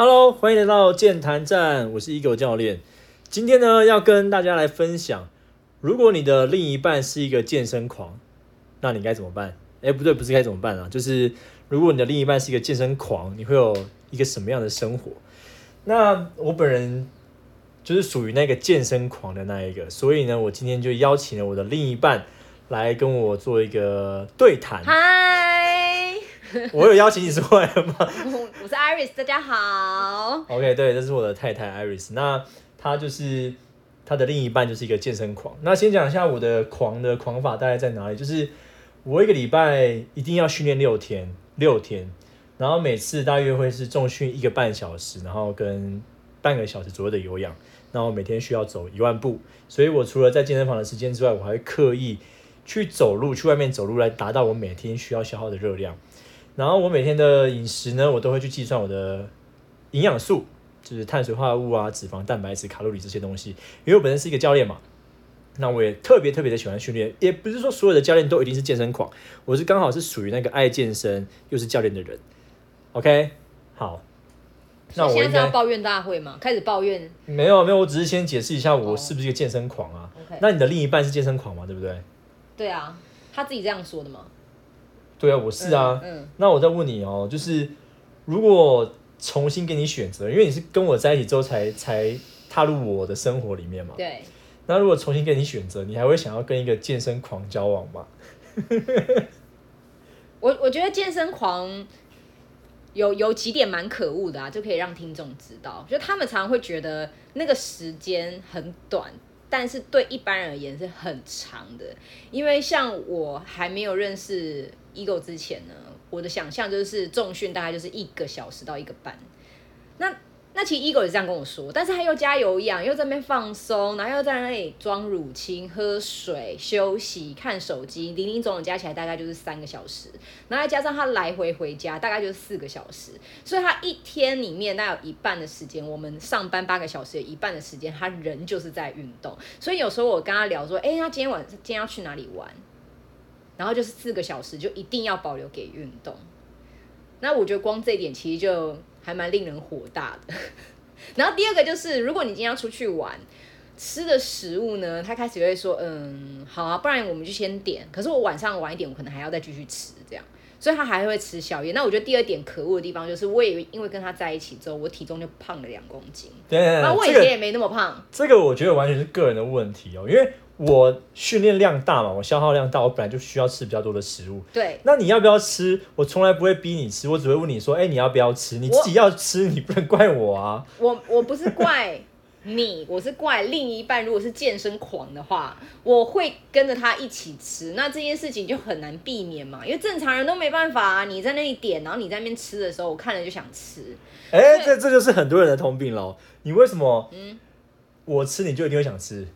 Hello，欢迎来到健谈站，我是 Ego 教练。今天呢，要跟大家来分享，如果你的另一半是一个健身狂，那你该怎么办？哎，不对，不是该怎么办啊，就是如果你的另一半是一个健身狂，你会有一个什么样的生活？那我本人就是属于那个健身狂的那一个，所以呢，我今天就邀请了我的另一半来跟我做一个对谈。嗨，我有邀请你出来了吗？我是 Iris，大家好。OK，对，这是我的太太 Iris。那她就是她的另一半就是一个健身狂。那先讲一下我的狂的狂法大概在哪里，就是我一个礼拜一定要训练六天，六天，然后每次大约会是重训一个半小时，然后跟半个小时左右的有氧，然后每天需要走一万步。所以我除了在健身房的时间之外，我还会刻意去走路，去外面走路来达到我每天需要消耗的热量。然后我每天的饮食呢，我都会去计算我的营养素，就是碳水化合物啊、脂肪、蛋白质、卡路里这些东西。因为我本身是一个教练嘛，那我也特别特别的喜欢训练，也不是说所有的教练都一定是健身狂，我是刚好是属于那个爱健身又是教练的人。OK，好，那我现在是要抱怨大会吗？开始抱怨。没有没有，我只是先解释一下我哦是不是一个健身狂啊。OK，那你的另一半是健身狂吗？对不对？对啊，他自己这样说的嘛。对啊，我是啊。嗯，嗯那我再问你哦，就是如果重新给你选择，因为你是跟我在一起之后才才踏入我的生活里面嘛，对。那如果重新给你选择，你还会想要跟一个健身狂交往吗？我我觉得健身狂有有几点蛮可恶的啊，就可以让听众知道，就他们常常会觉得那个时间很短。但是对一般人而言是很长的，因为像我还没有认识 Ego 之前呢，我的想象就是重训大概就是一个小时到一个半。那那其实 Ego 也这样跟我说，但是他又加有氧，又在那边放松，然后又在那里装乳清、喝水、休息、看手机，零零总总加起来大概就是三个小时，然后再加上他来回回家大概就是四个小时，所以他一天里面那有一半的时间，我们上班八个小时，有一半的时间他人就是在运动，所以有时候我跟他聊说，哎、他今天晚上今天要去哪里玩？然后就是四个小时就一定要保留给运动。那我觉得光这一点其实就还蛮令人火大的。然后第二个就是，如果你今天要出去玩，吃的食物呢，他开始会说，嗯，好啊，不然我们就先点。可是我晚上晚一点，我可能还要再继续吃这样。所以他还会吃宵夜。那我觉得第二点可恶的地方就是，我也因为跟他在一起之后，我体重就胖了两公斤。对对然后我以前也没那么胖，这个我觉得完全是个人的问题哦，因为我训练量大嘛，我消耗量大，我本来就需要吃比较多的食物。对，那你要不要吃？我从来不会逼你吃，我只会问你说：“哎、你要不要吃？”你自己要吃，你不能怪我啊。我我不是怪你，我是怪另一半。如果是健身狂的话，我会跟着他一起吃，那这件事情就很难避免嘛，因为正常人都没办法啊。你在那里点，然后你在那边吃的时候，我看了就想吃。哎、这这就是很多人的通病喽。你为什么？嗯我吃你就一定会想吃？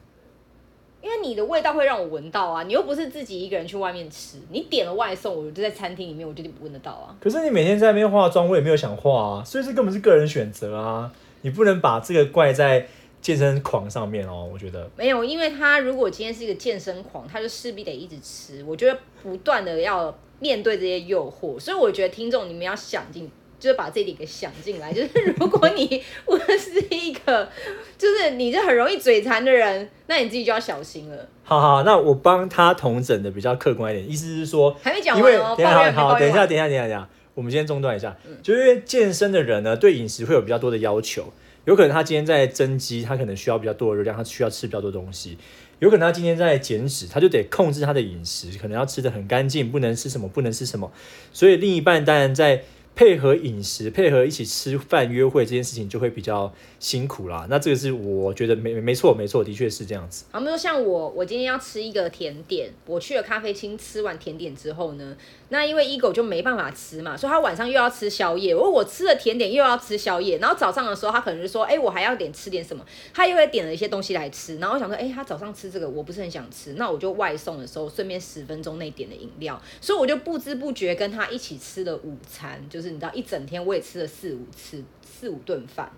因为你的味道会让我闻到啊，你又不是自己一个人去外面吃，你点了外送，我就在餐厅里面，我就闻得到啊。可是你每天在那边化妆，我也没有想化啊，所以这根本是个人选择啊。你不能把这个怪在健身狂上面哦。我觉得，没有，因为他如果今天是一个健身狂，他就势必得一直吃。我觉得不断的要面对这些诱惑，所以我觉得听众你们要想进，就是把这一点给想进来。就是 如果你我是一个，就是你是很容易嘴馋的人，那你自己就要小心了。好好，那我帮他同整的比较客观一点，意思是说，还没讲因为完哦，等一下好，等一下，等一下，等一下，等一下，我们先中断一下，就因为健身的人呢，对饮食会有比较多的要求，有可能他今天在增肌，他可能需要比较多的热量，他需要吃比较多东西。有可能他今天在减脂，他就得控制他的饮食，可能要吃的很干净，不能吃什么，不能吃什么。所以另一半当然在配合饮食、配合一起吃饭、约会这件事情就会比较辛苦啦。那这个是我觉得没没错，没错，的确是这样子。好，比如说像我，我今天要吃一个甜点，我去了咖啡厅吃完甜点之后呢，那因为 ego 就没办法吃嘛，所以他晚上又要吃宵夜。我我吃了甜点又要吃宵夜，然后早上的时候他可能就说，哎、我还要点吃点什么，他又会点了一些东西来吃。然后我想说，哎、他早上吃这个我不是很想吃，那我就外送的时候顺便十分钟内点的饮料，所以我就不知不觉跟他一起吃了午餐，就你知道一整天我也吃了四五次四五顿饭。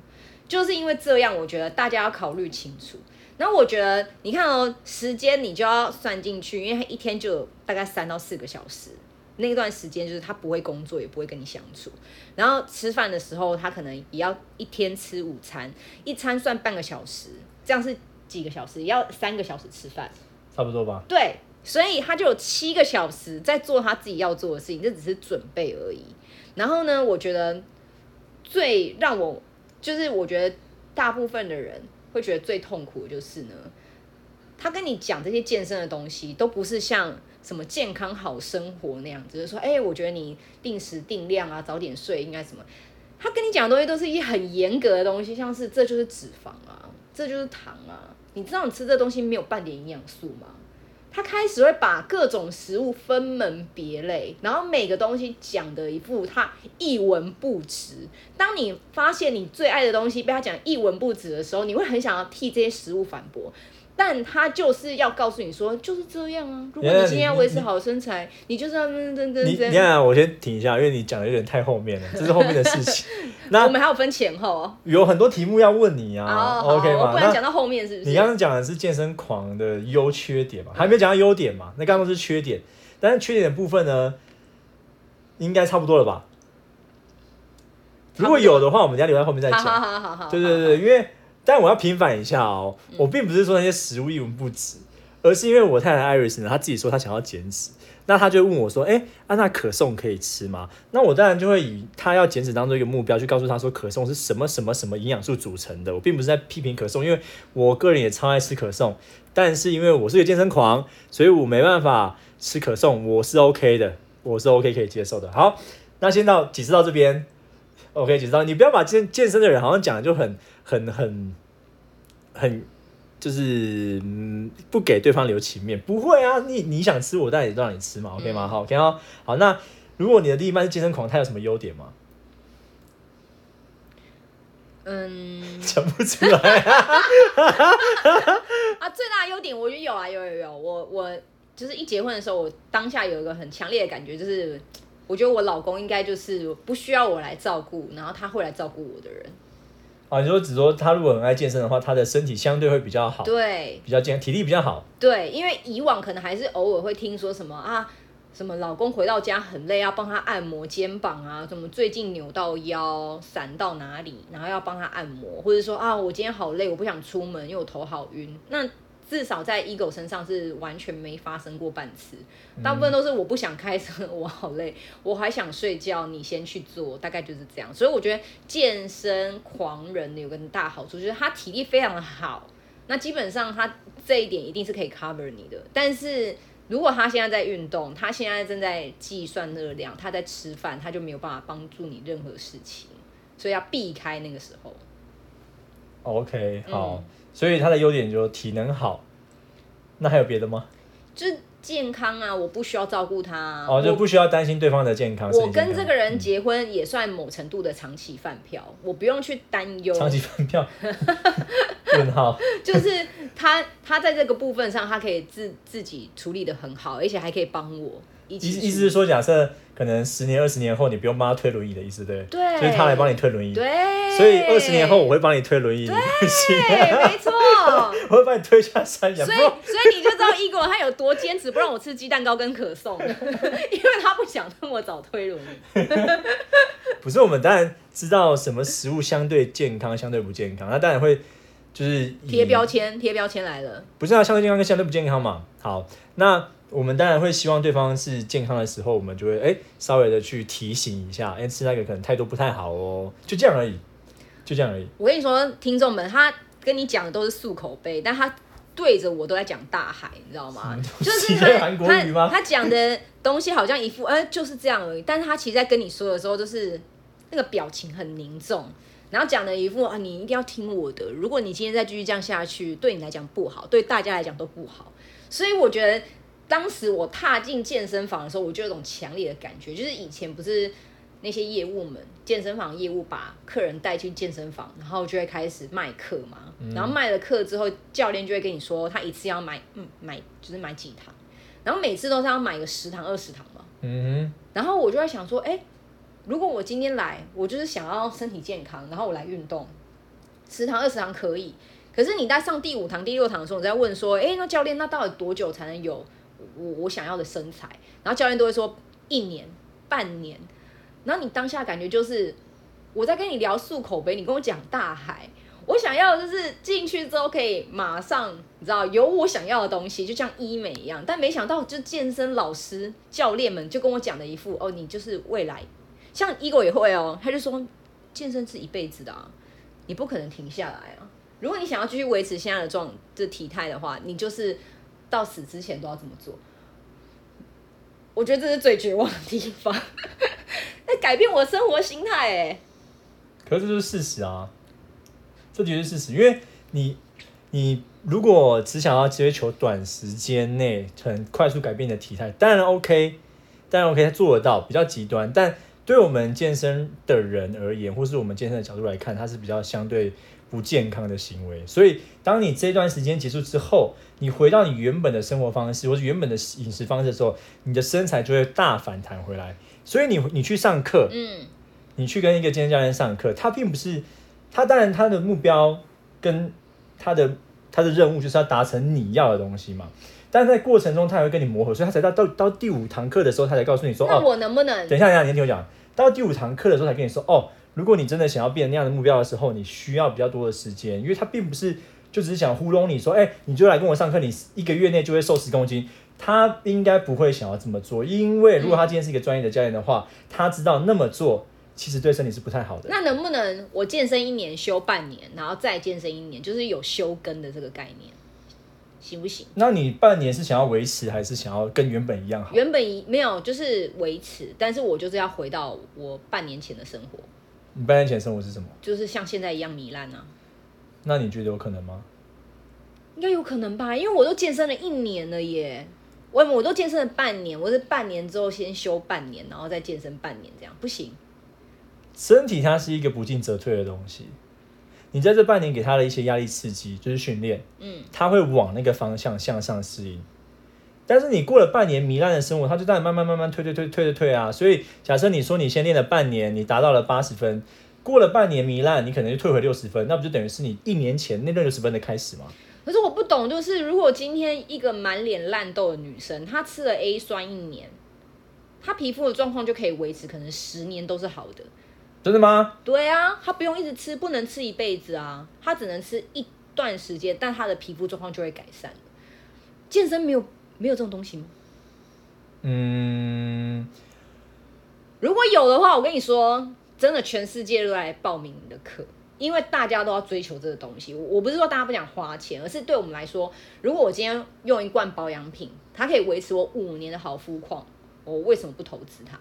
就是因为这样，我觉得大家要考虑清楚。然后我觉得，你看哦，时间你就要算进去，因为他一天就有大概三到四个小时。那段时间就是他不会工作，也不会跟你相处。然后吃饭的时候，他可能也要一天吃午餐，一餐算半个小时，这样是几个小时？也要三个小时吃饭。差不多吧。对，所以他就有七个小时在做他自己要做的事情，这只是准备而已。然后呢，我觉得最让我就是我觉得大部分的人会觉得最痛苦的就是呢，他跟你讲这些健身的东西，都不是像什么健康好生活那样子，就是说，哎、我觉得你定时定量啊，早点睡应该什么。他跟你讲的东西都是一些很严格的东西，像是这就是脂肪啊，这就是糖啊，你知道你吃这东西没有半点营养素吗？他开始会把各种食物分门别类，然后每个东西讲的一副他一文不值。当你发现你最爱的东西被他讲一文不值的时候，你会很想要替这些食物反驳。但他就是要告诉你说，就是这样啊。如果你今天要维持好身材，你就是要噔噔噔你噔你看，我先停一下，因为你讲的有点太后面了，这是后面的事情。那我那们还有分前后哦。有很多题目要问你啊，OK 吗？我不然讲到后面是不是？你刚刚讲的是健身狂的优缺点嘛，还没有讲到优点嘛？那刚刚都是缺点，但是缺点的部分呢，应该差不多了吧？如果有的话，我们等一下留在后面再好好讲。好好好，对对对，因为但我要平反一下哦，嗯我并不是说那些食物一文不值，而是因为我太太 Iris 呢，她自己说她想要减脂，那她就问我说，哎、啊那可颂可以吃吗？那我当然就会以她要减脂当做一个目标，去告诉她说可颂是什么什么什么营养素组成的。我并不是在批评可颂，因为我个人也超爱吃可颂，但是因为我是个健身狂，所以我没办法吃可颂，我是 OK 的，我是 OK 可以接受的。好，那先到解释到这边。OK，解释到你不要把健健身的人好像讲的就很很很很就是嗯不给对方留情面，不会啊，你你想吃我当然也让你吃嘛，OK 吗？好，OK 好，好，那如果你的另一半是健身狂，他有什么优点吗？嗯 讲不出来啊。啊，最大的优点我觉得有啊，有有有，我我就是一结婚的时候，我当下有一个很强烈的感觉，就是我觉得我老公应该就是不需要我来照顾，然后他会来照顾我的人。啊，你说只说他如果很爱健身的话，他的身体相对会比较好，对比较健，体力比较好。对，因为以往可能还是偶尔会听说什么啊。什么老公回到家很累，要帮他按摩肩膀啊？什么最近扭到腰，闪到哪里，然后要帮他按摩，或者说啊，我今天好累，我不想出门，因为我头好晕。那至少在 ego 身上是完全没发生过半次，大部分都是我不想开车，我好累，我还想睡觉，你先去做，大概就是这样。所以我觉得健身狂人有个大好处，就是他体力非常的好，那基本上他这一点一定是可以 cover 你的。但是如果他现在在运动，他现在正在计算热量，他在吃饭，他就没有办法帮助你任何事情，所以要避开那个时候。OK，好，嗯所以他的优点就是体能好。那还有别的吗？就是健康啊，我不需要照顾他、啊，哦，就不需要担心对方的健康。我跟这个人结婚也算某程度的长期饭票，我不用去担忧。长期饭票。问号。就是他他在这个部分上，他可以自自己处理的很好，而且还可以帮我。意意思是说，假设可能十年、二十年后，你不用帮他推轮椅的意思，对不对？对，就是他来帮你推轮椅。对，所以二十年后我会帮你推轮椅，对，没错。我会帮你推下山崖。所以，所以你就知道 Ego 他有多坚持不让我吃鸡蛋糕跟可颂，因为他不想那么早推轮椅。不是，我们当然知道什么食物相对健康，相对不健康，那当然会就是以贴标，签，贴标签来了。不是啊，相对健康跟相对不健康嘛。好，那我们当然会希望对方是健康的时候，我们就会哎、稍微的去提醒一下，哎、吃那个可能太多不太好哦，就这样而已，就这样而已。我跟你说，听众们，他跟你讲的都是漱口杯，但他对着我都在讲大海，你知道吗？就是他在韩国语吗他他讲的东西好像一副呃就是这样而已，但是他其实在跟你说的时候，就是那个表情很凝重，然后讲的一副啊你一定要听我的，如果你今天再继续这样下去，对你来讲不好，对大家来讲都不好。所以我觉得当时我踏进健身房的时候，我就有一种强烈的感觉，就是以前不是那些业务们，健身房业务把客人带去健身房，然后就会开始卖课嘛。然后卖了课之后，教练就会跟你说，他一次要买，嗯，买就是买几堂，然后每次都是要买个十堂、二十堂嘛。嗯然后我就在想说，哎，如果我今天来，我就是想要身体健康，然后我来运动，十堂、二十堂可以。可是你在上第五堂、第六堂的时候，你在问说，哎，那教练，那到底多久才能有我我想要的身材？然后教练都会说，一年、半年，然后你当下感觉就是我在跟你聊漱口杯，你跟我讲大海。我想要的就是进去之后可以马上，你知道有我想要的东西，就像医美一样。但没想到，就健身老师、教练们就跟我讲的一副哦，你就是未来。像 Ego 也会哦，他就说健身是一辈子的啊，你不可能停下来啊。如果你想要继续维持现在的状这体态的话，你就是到死之前都要这么做。我觉得这是最绝望的地方，那改变我的生活心态哎。可是这就是事实啊。这绝对是事实，因为你，你如果只想要追求短时间内很快速改变的体态，当然 OK，当然 OK，他做得到，比较极端。但对我们健身的人而言，或是我们健身的角度来看，它是比较相对不健康的行为。所以，当你这段时间结束之后，你回到你原本的生活方式，或者原本的饮食方式的时候，你的身材就会大反弹回来。所以，你你去上课，嗯，你去跟一个健身教练上课，他并不是。他当然，他的目标跟他的他的任务就是要达成你要的东西嘛。但在过程中，他还会跟你磨合，所以他才到到到第五堂课的时候，他才告诉你说：“哦，我能不能？”等一下，等一下，你听我讲。到第五堂课的时候，才跟你说：“哦，如果你真的想要变那样的目标的时候，你需要比较多的时间，因为他并不是就只是想糊弄你说，哎，你就来跟我上课，你一个月内就会瘦十公斤。他应该不会想要这么做，因为如果他今天是一个专业的教练的话，他知道那么做。”其实对身体是不太好的。那能不能我健身一年休半年，然后再健身一年，就是有休更的这个概念，行不行？那你半年是想要维持，还是想要跟原本一样好？原本一没有，就是维持，但是我就是要回到我半年前的生活。你半年前生活是什么？就是像现在一样糜烂啊。那你觉得有可能吗？应该有可能吧，因为我都健身了一年了耶。我我都健身了半年，我是半年之后先休半年，然后再健身半年，这样不行。身体它是一个不进则退的东西，你在这半年给他的一些压力刺激，就是训练，嗯，他会往那个方向向上适应。但是你过了半年糜烂的生活，它就在慢慢慢慢退退退退退退啊。所以假设你说你先练了半年，你达到了八十分，过了半年糜烂，你可能就退回六十分，那不就等于是你一年前那六十分的开始吗？可是我不懂，就是如果今天一个满脸烂痘的女生，她吃了 A 酸一年，她皮肤的状况就可以维持，可能十年都是好的。真的吗？对啊，她不用一直吃，不能吃一辈子啊，她只能吃一段时间，但她的皮肤状况就会改善。健身没有没有这种东西吗？嗯，如果有的话，我跟你说，真的全世界都来报名你的课，因为大家都要追求这个东西。我不是说大家不想花钱，而是对我们来说，如果我今天用一罐保养品，它可以维持我五年的好肤况，我为什么不投资它？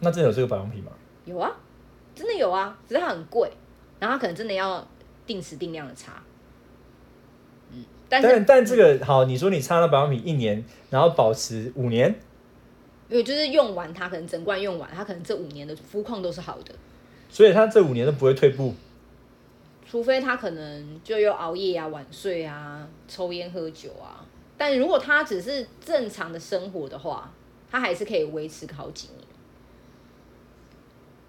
那真的有这个保养品吗？有啊，真的有啊，只是它很贵，然后它可能真的要定时定量的擦。嗯，但是但这个好，你说你擦了保养品一年，然后保持五年，因为就是用完它，可能整罐用完，它可能这五年的肤况都是好的。所以它这五年都不会退步，除非他可能就又熬夜啊、晚睡啊、抽烟喝酒啊。但如果他只是正常的生活的话，他还是可以维持好几年。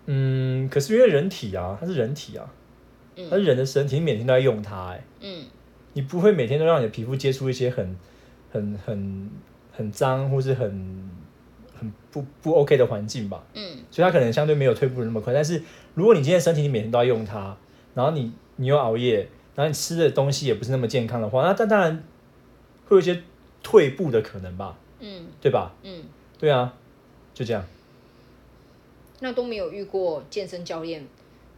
嗯，可是因为人体啊，它是人体啊，它是人的身体，你每天都在用它，哎，嗯，你不会每天都让你的皮肤接触一些很、很、很、很脏或是很、很不不 OK 的环境吧，嗯，所以它可能相对没有退步的那么快。但是如果你今天身体你每天都要用它，然后你你又熬夜，然后你吃的东西也不是那么健康的话，那但当然会有一些退步的可能吧，嗯，对吧？嗯，对啊，就这样。那都没有遇过健身教练，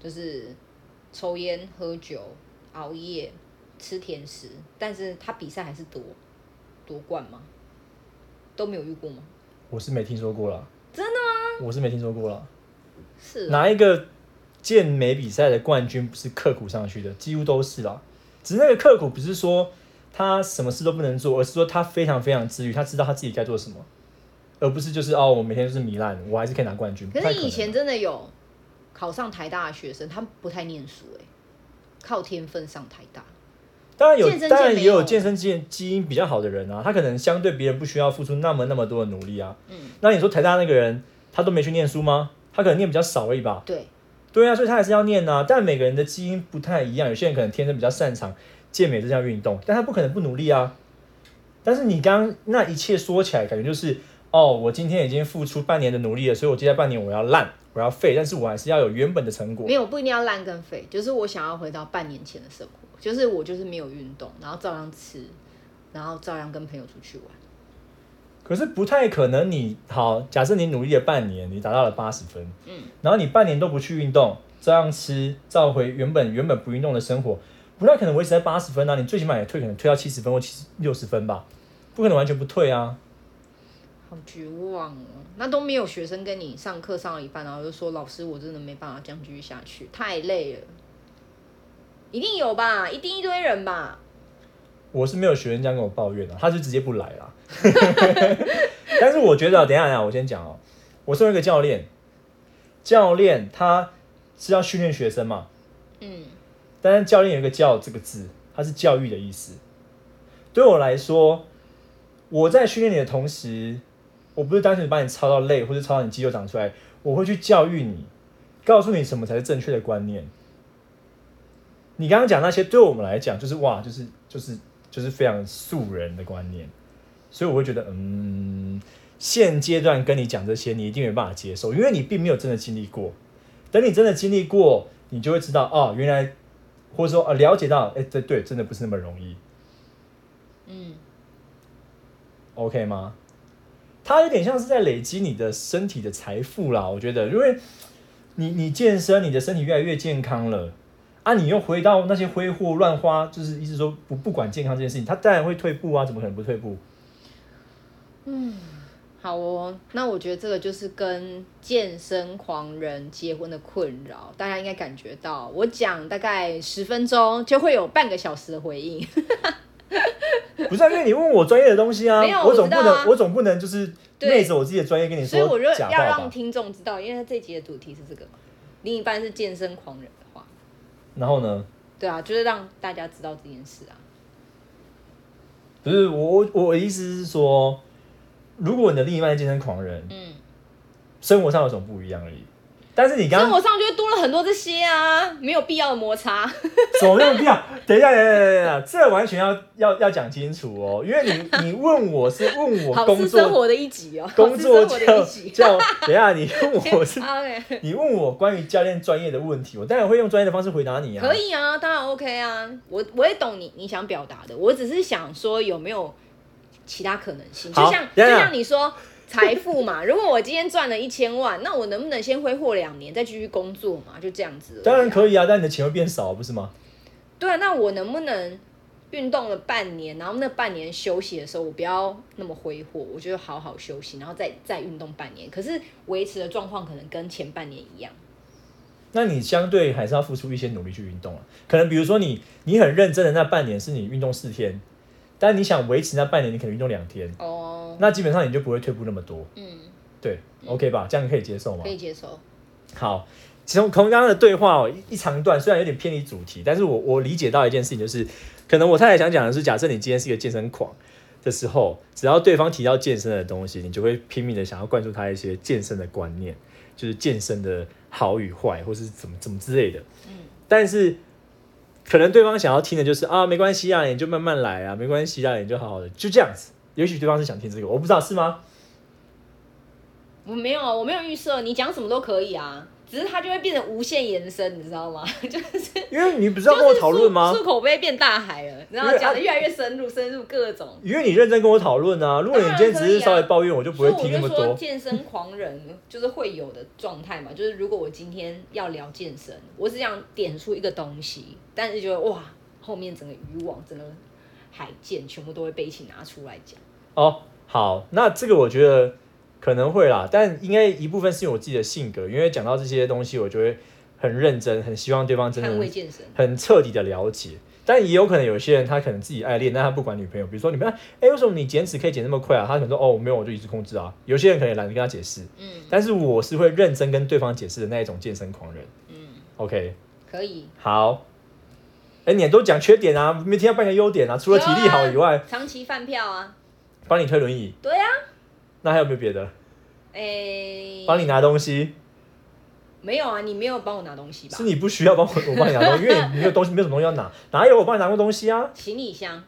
就是抽烟、喝酒、熬夜、吃甜食，但是他比赛还是夺夺冠吗？都没有遇过吗？我是没听说过了。真的吗？我是没听说过了。是哪一个健美比赛的冠军不是刻苦上去的？几乎都是啦。只是那个刻苦不是说他什么事都不能做，而是说他非常非常自律，他知道他自己该做什么。而不是就是哦，我每天都是糜烂，我还是可以拿冠军。可是以前真的有考上台大的学生，他们不太念书哎，靠天分上台大。当然有，当然也有健身基基因比较好的人啊，他可能相对别人不需要付出那么那么多的努力啊。嗯。那你说台大那个人，他都没去念书吗？他可能念比较少而已吧。对。对啊，所以他还是要念啊。但每个人的基因不太一样，有些人可能天生比较擅长健美这项运动，但他不可能不努力啊。但是你刚那一切说起来，感觉就是。哦，我今天已经付出半年的努力了，所以我接下来半年我要烂，我要废，但是我还是要有原本的成果没。有不一定要烂跟废，就是我想要回到半年前的生活，就是我就是没有运动，然后照样吃，然后照样跟朋友出去玩。可是不太可能你，好，假设你努力了半年，你达到了八十分，嗯，然后你半年都不去运动，照样吃，照回原本原本不运动的生活，不太可能维持在八十分啊！你最起码也退，可能退到七十分或七十六十分吧，不可能完全不退啊！好绝望哦！那都没有学生跟你上课上了一半，然后就说老师，我真的没办法这样继续下去，太累了。一定有吧，一定一堆人吧。我是没有学生这样跟我抱怨的、他就直接不来啦。但是我觉得，等一下，等一下，我先讲哦。我身为一个教练，教练他是要训练学生嘛，嗯，但是教练有一个“教”这个字，它是教育的意思。对我来说，我在训练你的同时，我不是单纯把你操到累，或者操到你肌肉长出来，我会去教育你，告诉你什么才是正确的观念。你刚刚讲那些，对我们来讲，就是哇，就是就是就是非常素人的观念，所以我会觉得，嗯，现阶段跟你讲这些，你一定没办法接受，因为你并没有真的经历过。等你真的经历过，你就会知道，哦，原来或者说呃了解到，哎、对对，真的不是那么容易嗯，，OK 吗？它有点像是在累积你的身体的财富啦，我觉得，因为你你健身，你的身体越来越健康了，啊，你又回到那些挥霍乱花，就是意思说不不管健康这件事情，他当然会退步啊，怎么可能不退步？嗯好哦。那我觉得这个就是跟健身狂人结婚的困扰，大家应该感觉到，我讲大概十分钟就会有半个小时的回应。不是、啊，因为你问我专业的东西啊，我总不能，我啊我总不能就是对昧着我自己的专业跟你说所以我就要让。听众知道，因为这集的主题是这个嘛，另一半是健身狂人然后呢？对啊，就是让大家知道这件事啊。不是我我我的意思是说，如果你的另一半是健身狂人，嗯，生活上有什么不一样而已。但是你刚刚生活上就会多了很多这些啊，没有必要的摩擦。什么没有必要？等一下，等一下，等一下，等，这完全要要要讲清楚哦，因为你你问我是问我工作生活的一集哦，工作的叫一集。叫，等一下你 问我是 OK，你问我关于教练专业的问题，我当然会用专业的方式回答你啊。可以啊，当然 OK 啊，我我也懂你你想表达的，我只是想说有没有其他可能性，就像就像你说财富嘛，如果我今天赚了一千万，那我能不能先挥霍两年再继续工作嘛？就这样子。当然可以。以啊，但你的钱会变少，不是吗？对啊，那我能不能运动了半年，然后那半年休息的时候，我不要那么挥霍，我就好好休息，然后再再运动半年，可是维持的状况可能跟前半年一样。那你相对还是要付出一些努力去运动啊。可能比如说你你很认真的那半年是你运动四天，但你想维持那半年，你可能运动两天，哦，那基本上你就不会退步那么多。嗯，对，OK 吧？这样可以接受吗可？以接受。好，从从刚刚的对话哦，一一长段虽然有点偏离主题，但是我我理解到一件事情，就是可能我太太想讲的是，假设你今天是一个健身狂的时候，只要对方提到健身的东西，你就会拼命的想要灌输他一些健身的观念，就是健身的好与坏，或是怎么怎么之类的。嗯但是可能对方想要听的就是啊，没关系啊，你就慢慢来啊，没关系啊，你就好好的，就这样子。也许对方是想听这个，我不知道是吗？我没有，我没有预设，你讲什么都可以啊，只是它就会变成无限延伸，你知道吗？就是因为你不是要跟我讨论吗就是漱？口杯变大海了，然后讲的越来越深入，深入各种。因为你认真跟我讨论啊，如果你今天只是稍微抱怨，我就不会听那么多。健身狂人就是会有的状态嘛，就是如果我今天要聊健身，我只想点出一个东西，但是觉得哇，后面整个渔网、整个海剑全部都会被一起拿出来讲。哦，好，那这个我觉得可能会啦，但应该一部分是因为我自己的性格，因为讲到这些东西，我就会很认真，很希望对方真的很彻底的了解。但也有可能有些人他可能自己爱练，但他不管女朋友，比如说女朋友，哎、为什么你减脂可以减那么快啊？他可能说哦，没有，我就一直控制啊。有些人可能也懒得跟他解释，嗯但是我是会认真跟对方解释的那一种健身狂人。嗯，OK，可以。好。哎、你也都讲缺点啊，没听到半个优点啊，除了体力好以外，长期饭票啊，帮你推轮椅，对啊，那还有没有别的？诶、帮你拿东西，没有啊，你没有帮我拿东西吧是？你不需要帮我，我帮你拿东西，因为你没有东西，没有什么东西要拿，哪有我帮你拿过东西啊？行李箱，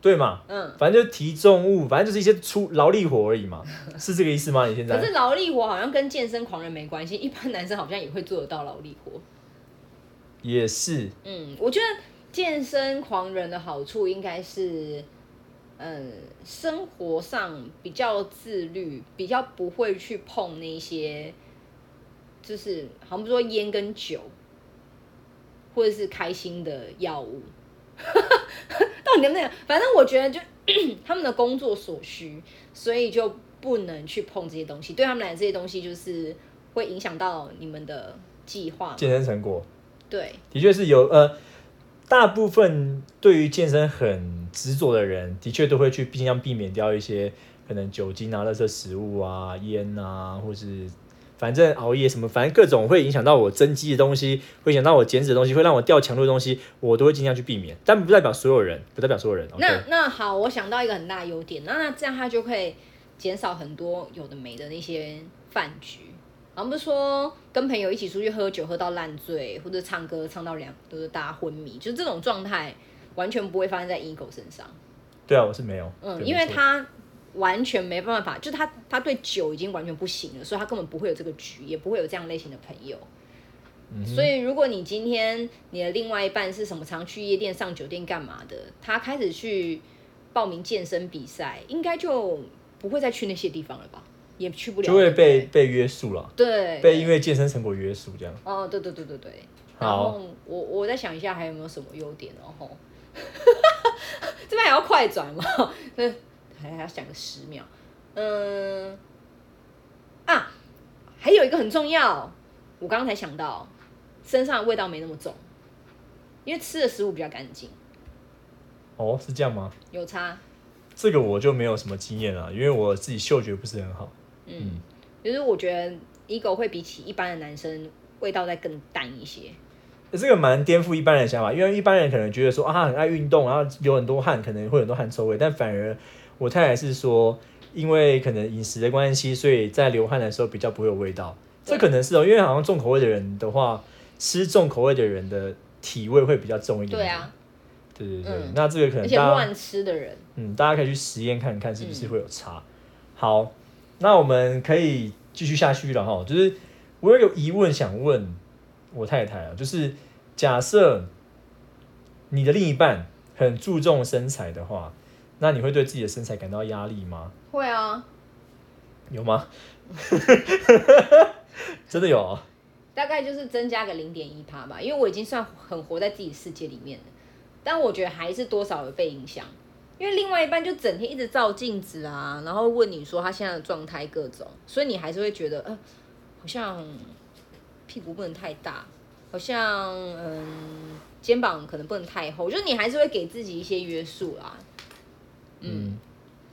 对嘛？嗯，反正就提重物，反正就是一些出劳力活而已嘛，是这个意思吗？你现在可是劳力活好像跟健身狂人没关系，一般男生好像也会做得到劳力活。也是，嗯，我觉得健身狂人的好处应该是，嗯，生活上比较自律，比较不会去碰那些，就是好像不说烟跟酒，或者是开心的药物。到底能不能？反正我觉得就 他们的工作所需，所以就不能去碰这些东西。对他们来讲，这些东西就是会影响到你们的计划。健身成果对，的确是有呃，大部分对于健身很执着的人，的确都会去尽量避免掉一些可能酒精啊、垃圾食物啊、烟啊，或是反正熬夜什么，反正各种会影响到我增肌的东西，会影响到我减脂的东西，会让我掉强度的东西，我都会尽量去避免。但不代表所有人，不代表所有人。那 OK，那好，我想到一个很大的优点，那那这样他就会减少很多有的没的那些饭局。然后不是说跟朋友一起出去喝酒喝到烂醉，或者唱歌唱到两都是大家昏迷，就是这种状态完全不会发生在 ego 身上。对啊，我是没有。嗯，因为他完全没办法，就是他他对酒已经完全不行了，所以他根本不会有这个局，也不会有这样类型的朋友。嗯所以如果你今天你的另外一半是什么常去夜店、上酒店干嘛的，他开始去报名健身比赛，应该就不会再去那些地方了吧？也去不了，就会被被约束了，对被因为健身成果约束这样。哦，对对对对对。然好后我我再想一下还有没有什么优点然后，这边还要快转吗？对，还还要想个十秒。嗯，啊，还有一个很重要，我刚刚才想到，身上的味道没那么重，因为吃的食物比较干净，哦，是这样吗？有差。这个我就没有什么经验了，因为我自己嗅觉不是很好。嗯，就是我觉得 ego 会比起一般的男生味道再更淡一些。这个蛮颠覆一般人的想法，因为一般人可能觉得说啊，他很爱运动，然后流很多汗，可能会有很多汗臭味，但反而我太太是说，因为可能饮食的关系，所以在流汗的时候比较不会有味道。这可能是哦，因为好像重口味的人的话，吃重口味的人的体味会比较重一点点。对啊，对对对，嗯那这个可能大家且乱吃的人，嗯，大家可以去实验看看是不是会有差。好，那我们可以继续下去了哈。就是我有个疑问想问我太太啊，就是假设你的另一半很注重身材的话，那你会对自己的身材感到压力吗？会啊，有吗？真的有啊？大概就是增加个零点一趴吧，因为我已经算很活在自己世界里面了，但我觉得还是多少有被影响，因为另外一半就整天一直照镜子啊，然后问你说他现在的状态各种，所以你还是会觉得，呃，好像屁股不能太大，好像嗯肩膀可能不能太厚，就是你还是会给自己一些约束啦。嗯，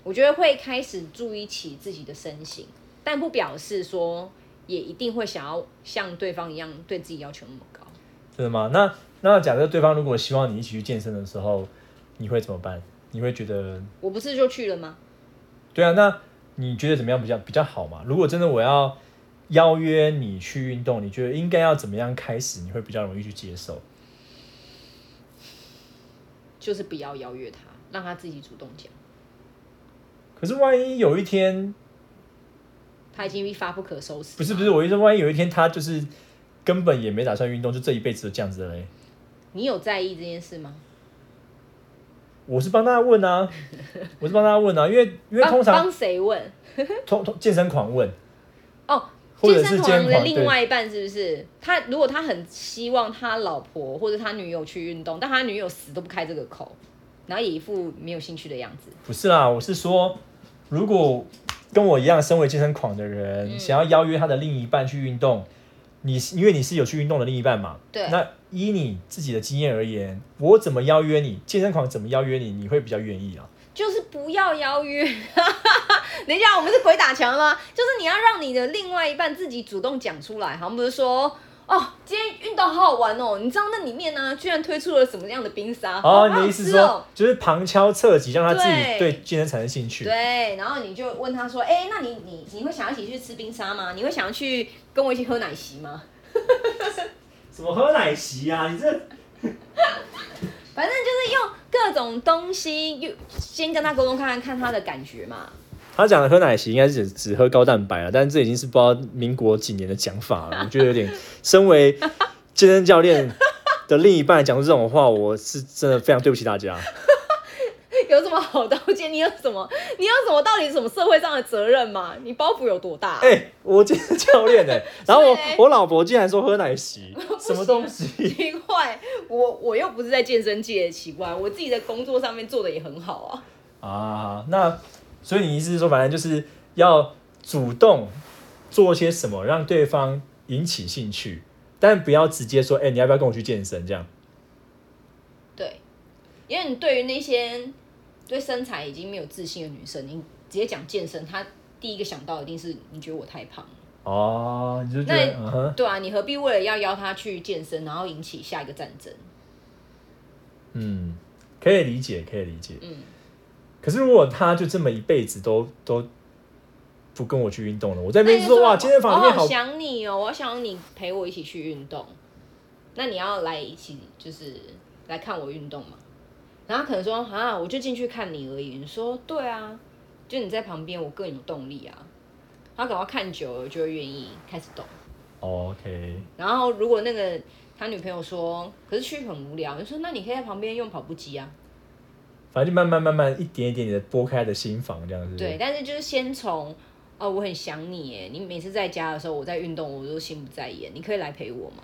我觉得会开始注意起自己的身形，但不表示说也一定会想要像对方一样对自己要求那么高。真的吗？那那假设对方如果希望你一起去健身的时候，你会怎么办？你会觉得我不是就去了吗？对啊，那你觉得怎么样比较比较好嘛？如果真的我要邀约你去运动，你觉得应该要怎么样开始，你会比较容易去接受？就是不要邀约他，让他自己主动讲。可是万一有一天，他已经一发不可收拾。不是不是，我意思说，万一有一天他就是根本也没打算运动，就这一辈子都这样子了嘞。你有在意这件事吗？我是帮大家问啊，我是帮大家问啊，因为因为通常帮谁问？通通健身狂问，哦，或者是健身狂，的另外一半是不是？他如果他很希望他老婆或者他女友去运动，但他女友死都不开这个口，然后也一副没有兴趣的样子。不是啦，我是说，如果跟我一样身为健身狂的人，嗯想要邀约他的另一半去运动，你是因为你是有去运动的另一半嘛？对那依你自己的经验而言，我怎么邀约你？健身狂怎么邀约你？你会比较愿意啊？就是不要邀约。等一下，我们是鬼打墙吗？就是你要让你的另外一半自己主动讲出来，好像不是说。哦，今天运动好好玩哦！你知道那里面呢，居然推出了什么样的冰沙？哦，你的意思是说就是旁敲侧击，让他自己对对健身产生兴趣。对，然后你就问他说：“哎、那你你你会想要一起去吃冰沙吗？你会想要去跟我一起喝奶昔吗 什么喝奶昔啊？你这 反正就是用各各种东西，又先跟他沟通看看，看他的感觉嘛。他讲的喝奶昔应该是只只喝高蛋白了，但是这已经是不知道民国几年的讲法了，我觉得有点。身为健身教练的另一半讲出这种话，我是真的非常对不起大家。有什么好道歉？你有什么？你有什么？到底什么社会上的责任吗？你包袱有多大？哎、我健身教练哎、然后我我老婆竟然说喝奶昔，什么东西？奇怪，我我又不是在健身界，奇怪，我自己在工作上面做的也很好啊。啊，那所以你意思是说，反正就是要主动做些什么，让对方引起兴趣，但不要直接说，哎、你要不要跟我去健身？这样对，因为你对于那些对身材已经没有自信的女生，你直接讲健身，她第一个想到一定是你觉得我太胖了。哦，你就觉那对啊，你何必为了要邀她去健身，然后引起下一个战争？嗯，可以理解，可以理解。嗯，可是如果他就这么一辈子都都不跟我去运动了，我在那边说哇，健身房里面好我好想你哦，我想你陪我一起去运动。那你要来一起，就是来看我运动嘛？然后他可能说啊，我就进去看你而已。你说对啊，就你在旁边，我更有动力啊。他可能看久了就会愿意开始动。OK，然后如果那个他女朋友说，可是去很无聊，你说那你可以在旁边用跑步机啊。反正就慢慢慢慢一点一点的拨开的心房这样子。对，但是就是先从哦，我很想你耶，你每次在家的时候我在运动，我都心不在焉，你可以来陪我吗？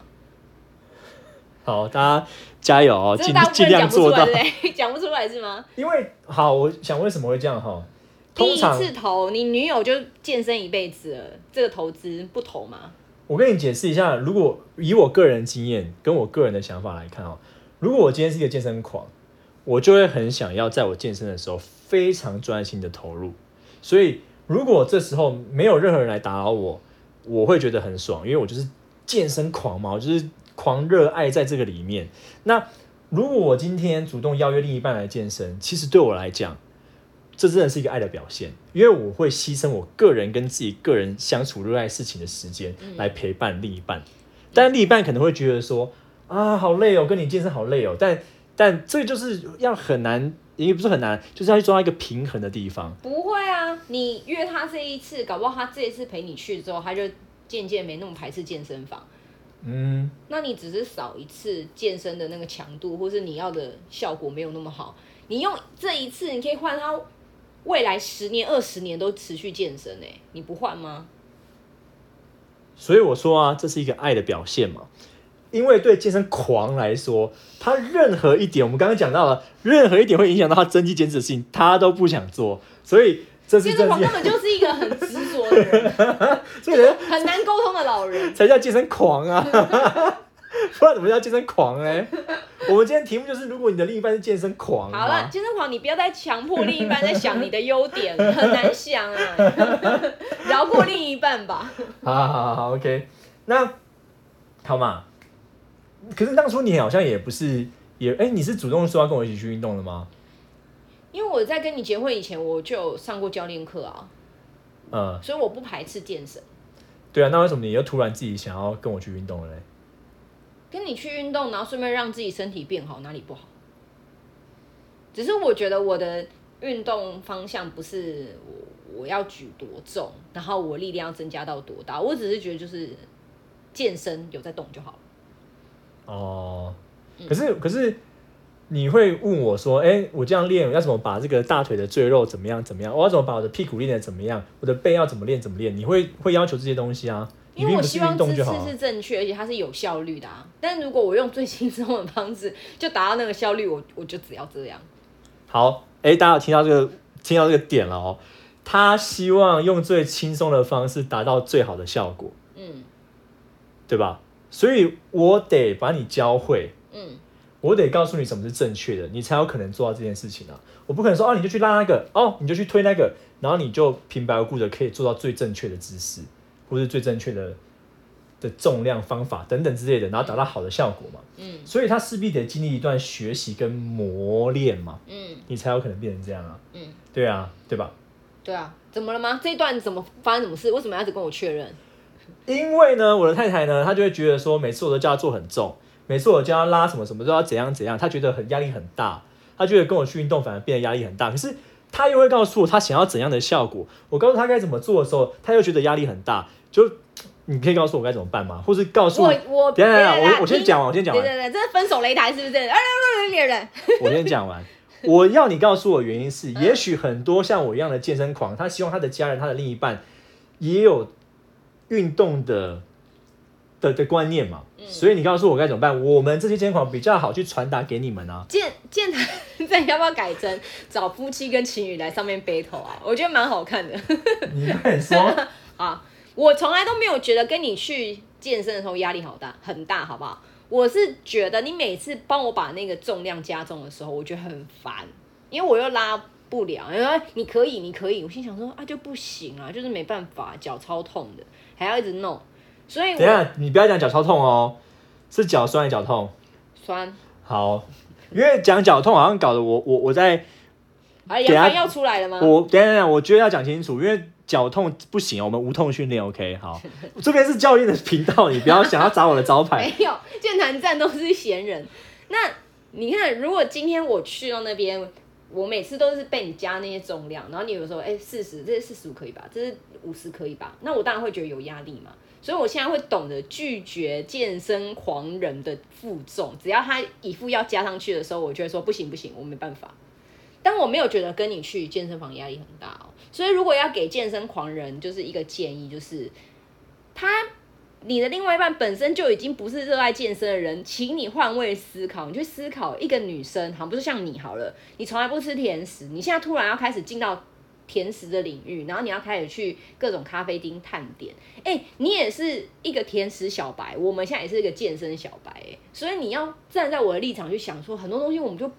好，大家加油哦，尽尽量做到？讲不出来是吗？因为好，我想为什么会这样哈？第一次投，你女友就健身一辈子了，这个投资不投吗？我跟你解释一下，如果以我个人经验跟我个人的想法来看哦，如果我今天是一个健身狂，我就会很想要在我健身的时候非常专心的投入。所以如果这时候没有任何人来打扰我，我会觉得很爽，因为我就是健身狂嘛，我就是狂热爱在这个里面。那如果我今天主动邀约另一半来健身，其实对我来讲，这真的是一个爱的表现，因为我会牺牲我个人跟自己个人相处热爱事情的时间来陪伴另一半。但另一半可能会觉得说啊，好累哦，跟你健身好累哦。但但这就是要很难，也不是很难，就是要去抓到一个平衡的地方。不会啊，你约他这一次，搞不好他这一次陪你去之后，他就渐渐没那么排斥健身房。嗯，那你只是少一次健身的那个强度，或是你要的效果没有那么好，你用这一次，你可以换他未来十年、二十年都持续健身诶、你不换吗？所以我说啊，这是一个爱的表现嘛。因为对健身狂来说，他任何一点，我们刚刚讲到了，任何一点会影响到他增肌减脂的事情，他都不想做。所以这是健身狂根本就是一个很执着的人，所以人 很难沟通的老人。才叫健身狂啊，不然怎么叫健身狂呢？我们今天题目就是，如果你的另一半是健身狂，好了，，健身狂，你不要再强迫另一半在想你的优点，很难想啊，饶过另一半吧。好好好好，OK，那好嘛。可是当初你好像也不是也哎、你是主动说要跟我一起去运动的吗？因为我在跟你结婚以前，我就有上过教练课啊，嗯，所以我不排斥健身。对啊，那为什么你又突然自己想要跟我去运动了嘞？跟你去运动，然后顺便让自己身体变好，哪里不好？只是我觉得我的运动方向不是我我要举多重，然后我力量要增加到多大，我只是觉得就是健身有在动就好了。哦，嗯可是可是你会问我说，哎、我这样练要怎么把这个大腿的赘肉怎么样怎么样？我要怎么把我的屁股练得怎么样？我的背要怎么练怎么练？你会会要求这些东西啊？因为我希望姿势。是正确，而且它是有效率的啊。但如果我用最轻松的方式就达到那个效率，我我就只要这样。好，哎、大家有听到这个听到这个点了哦。他希望用最轻松的方式达到最好的效果，嗯对吧？所以我得把你教会，嗯，我得告诉你什么是正确的，你才有可能做到这件事情啊！我不可能说哦，你就去拉那个，哦，你就去推那个，然后你就平白无故的可以做到最正确的姿势，或是最正确的的重量方法等等之类的，然后达到好的效果嘛。嗯所以他势必得经历一段学习跟磨练嘛，嗯你才有可能变成这样啊。嗯，对啊，对吧？对啊，怎么了吗？这一段怎么发生什么事？为什么要一直跟我确认？因为呢，我的太太呢，她就会觉得说，每次我都叫她做很重，每次我叫她拉什么什么都要怎样怎样，她觉得很压力很大，她觉得跟我去运动反而变得压力很大。可是她又会告诉我她想要怎样的效果，我告诉她该怎么做的时候，她又觉得压力很大。就你可以告诉我该怎么办吗？或是告诉我我等下等下，我我先讲完，我先讲完。对对对，这是分手擂台是不是？啊，别人。我先讲完。我要你告诉我原因是，也许很多像我一样的健身狂，他希望他的家人、他的另一半也有运动的的的观念嘛。所以你告诉我该怎么办？我们这些健身狂比较好去传达给你们啊。健健谈在要不要改成找夫妻跟情侣来上面 battle 啊？我觉得蛮好看的。你快说 啊！我从来都没有觉得跟你去健身的时候压力好大很大，好不好？我是觉得你每次帮我把那个重量加重的时候，我觉得很烦，因为我又拉不了。因为你可以，你可以，我心想说啊，就不行啊，就是没办法，脚超痛的，还要一直弄。所以等下你不要讲脚超痛哦，是脚酸还是脚痛？酸。好，因为讲脚痛好像搞得我我我在。啊，牙酸要出来了吗？我等等等，我觉得要讲清楚，因为。脚痛不行我们无痛训练 OK 好，这边是教练的频道，你不要想要砸我的招牌。没有，健谈站都是闲人。那你看，如果今天我去到那边，我每次都是被你加那些重量，然后你有时候哎四十，这是四十五可以吧？这是五十可以吧？那我当然会觉得有压力嘛。所以我现在会懂得拒绝健身狂人的负重，只要他一副要加上去的时候，我就会说不行不行，我没办法。但我没有觉得跟你去健身房压力很大哦，所以如果要给健身狂人就是一个建议，就是他你的另外一半本身就已经不是热爱健身的人，请你换位思考，你去思考一个女生，好像不是像你好了，你从来不吃甜食，你现在突然要开始进到甜食的领域，然后你要开始去各种咖啡厅探店，哎，你也是一个甜食小白，我们现在也是一个健身小白，哎，所以你要站在我的立场去想，说很多东西我们就。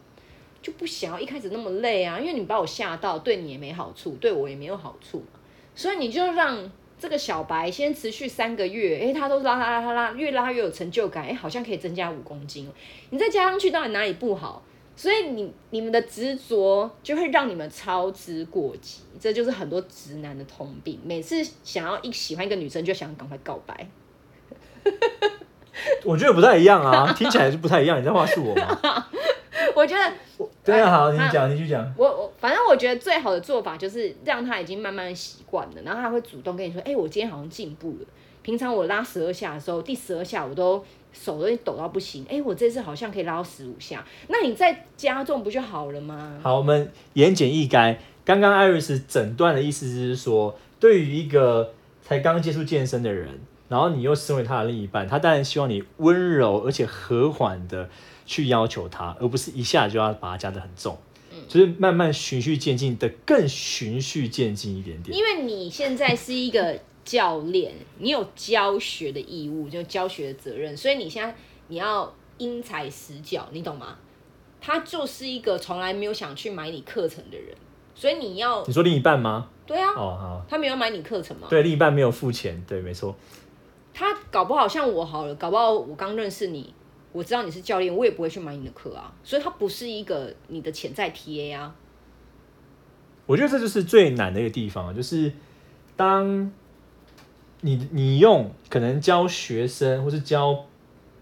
就不想要一开始那么累啊，因为你把我吓到，对你也没好处，对我也没有好处。所以你就让这个小白先持续三个月，诶，他都拉拉拉拉，越拉越有成就感，诶，好像可以增加五公斤。你再加上去，到底哪里不好？所以你你们的执着就会让你们操之过急，这就是很多直男的通病。每次想要一喜欢一个女生，就想赶快告白。我觉得不太一样啊，听起来是不太一样。你在话是我吗？我觉得，对啊，好，你讲，你去讲。我我反正我觉得最好的做法就是让他已经慢慢习惯了，然后他会主动跟你说：“哎，我今天好像进步了。平常我拉十二下的时候，第十二下我都手都抖到不行。哎，我这次好像可以拉到十五下。那你再加重不就好了吗？”好，我们言简意赅。刚刚艾瑞斯诊断的意思就是说，对于一个才刚接触健身的人，然后你又身为他的另一半，他当然希望你温柔而且和缓的。去要求他，而不是一下就要把他加的很重，嗯，就是慢慢循序渐进的，更循序渐进一点点。因为你现在是一个教练，你有教学的义务，就教学的责任，所以你现在你要因材施教，你懂吗？他就是一个从来没有想去买你课程的人，所以你要你说另一半吗？对啊，哦好，他没有买你课程吗？对，另一半没有付钱，对，没错。他搞不好像我好了，搞不好我刚认识你。我知道你是教练，我也不会去买你的课啊，所以他不是一个你的潜在 TA 啊。我觉得这就是最难的一个地方，就是当你你用可能教学生或是教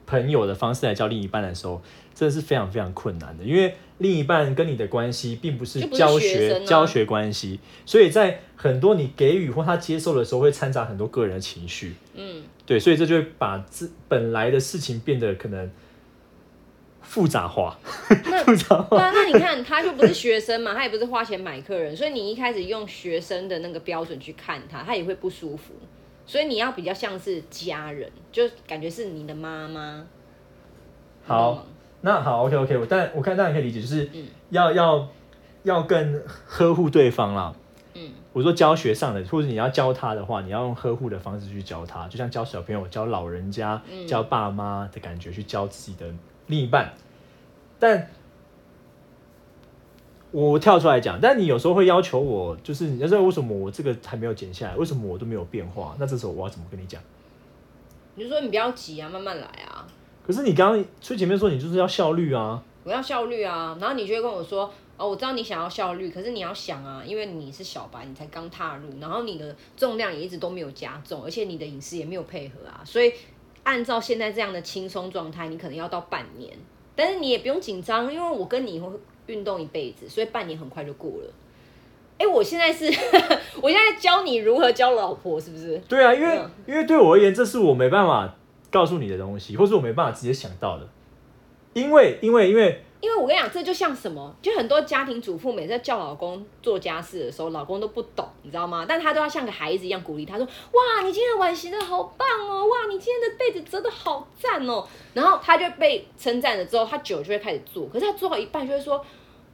朋友的方式来教另一半的时候，真的是非常非常困难的，因为另一半跟你的关系并不是教学教学关系，所以在很多你给予或他接受的时候，会掺杂很多个人的情绪。嗯，对，所以这就会把这本来的事情变得可能。复杂化，复杂化。那那你看，他就不是学生嘛，他也不是花钱买客人，所以你一开始用学生的那个标准去看他，他也会不舒服。所以你要比较像是家人，就感觉是你的妈妈。好，那好，OK OK，我但我看大家可以理解，就是要要要更呵护对方啦。嗯，我说教学上的，或者你要教他的话，你要用呵护的方式去教他，就像教小朋友、教老人家、教爸妈的感觉去教自己的。另一半，但我跳出来讲，但你有时候会要求我，就是你知道为什么我这个还没有减下来，为什么我都没有变化？那这时候我要怎么跟你讲？你就说你不要急啊，慢慢来啊。可是你刚刚最前面说你就是要效率啊，我要效率啊，然后你就会跟我说，哦，我知道你想要效率，可是你要想啊，因为你是小白，你才刚踏入，然后你的重量也一直都没有加重，而且你的饮食也没有配合啊，所以。按照现在这样的轻松状态，你可能要到半年，但是你也不用紧张，因为我跟你会运动一辈子，所以半年很快就过了。哎，我现在是，我现在教你如何教老婆，是不是？对啊，因为因为对我而言，这是我没办法告诉你的东西，或是我没办法直接想到的。因为因为因为因为因为我跟你讲，这就像什么？就很多家庭主妇每次叫老公做家事的时候，老公都不懂，你知道吗？但他都要像个孩子一样鼓励他说：“哇，你今天碗洗的好棒哦！哇，你今天的被子折的好赞哦！”然后他就被称赞了之后，他久就会开始做。可是他做到一半就会说。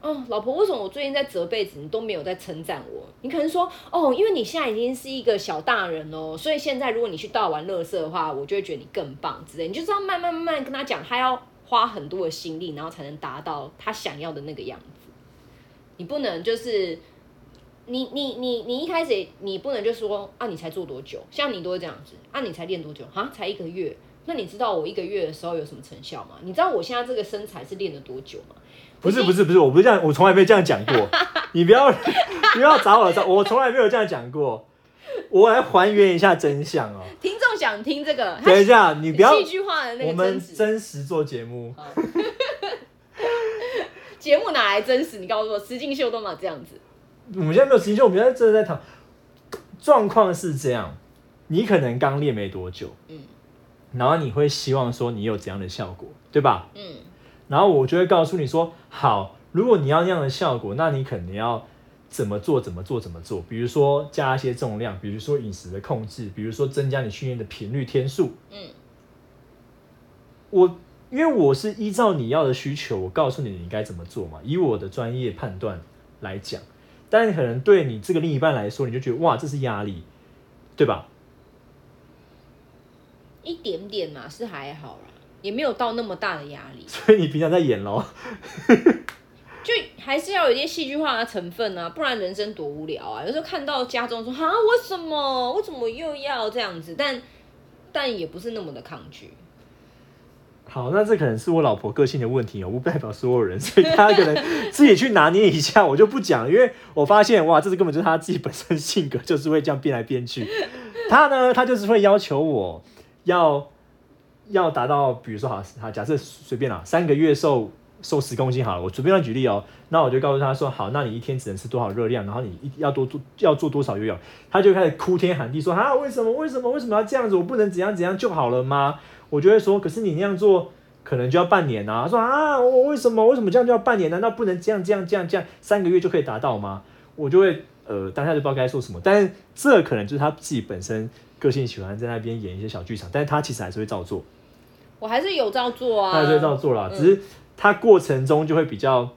哦，老婆，为什么我最近在折被子，你都没有在称赞我？你可能说，哦，因为你现在已经是一个小大人哦，所以现在如果你去倒完垃圾的话，我就会觉得你更棒之类。你就知道慢慢慢慢跟他讲，他要花很多的心力，然后才能达到他想要的那个样子。你不能就是你你你你一开始你不能就说啊，你才做多久？像你都会这样子啊，你才练多久？啊，才一个月？那你知道我一个月的时候有什么成效吗？你知道我现在这个身材是练了多久吗？不是不是不是，我不是这样，我从来没有这样讲过。你不要不要找我找，我从来没有这样讲过。我来还原一下真相哦。听众想听这个，等一下你不要戏剧化的那个我们真实做节目。节目哪来真实？你告诉我，实境秀都嘛这样子。我们现在没有实境秀，我们现在真的在谈。状况是这样，你可能刚练没多久，嗯，然后你会希望说你有怎样的效果，对吧？嗯。然后我就会告诉你说，好，如果你要那样的效果，那你肯定要怎么做，怎么做，怎么做。比如说加一些重量，比如说饮食的控制，比如说增加你训练的频率天数。嗯，我因为我是依照你要的需求，我告诉你你该怎么做嘛，以我的专业判断来讲。但可能对你这个另一半来说，你就觉得哇，这是压力，对吧？一点点嘛，是还好啦。也没有到那么大的压力，所以你平常在演喽，就还是要有一些戏剧化的成分啊，不然人生多无聊啊！有时候看到家中说啊，为什么为什么又要这样子？但但也不是那么的抗拒。好，那这可能是我老婆个性的问题哦，不代表所有人，所以她可能自己去拿捏一下，我就不讲，因为我发现哇，这是根本就是她自己本身性格，就是会这样变来变去。她呢，她就是会要求我要。要达到，比如说好，好，假设随便啦，三个月瘦瘦十公斤好了，我随便乱举例哦。那我就告诉他说，好，那你一天只能吃多少热量，然后你一要多做要做多少有氧，他就开始哭天喊地说啊，为什么为什么为什么要这样子？我不能怎样怎样就好了吗？我就会说，可是你那样做可能就要半年啊。他说啊，我为什么为什么这样就要半年？难道不能这样这样这样这样三个月就可以达到吗？我就会呃当下就不知道该说什么。但是这可能就是他自己本身个性喜欢在那边演一些小剧场，但是他其实还是会照做。我还是有照做啊，他还是照做了，只是他过程中就会比较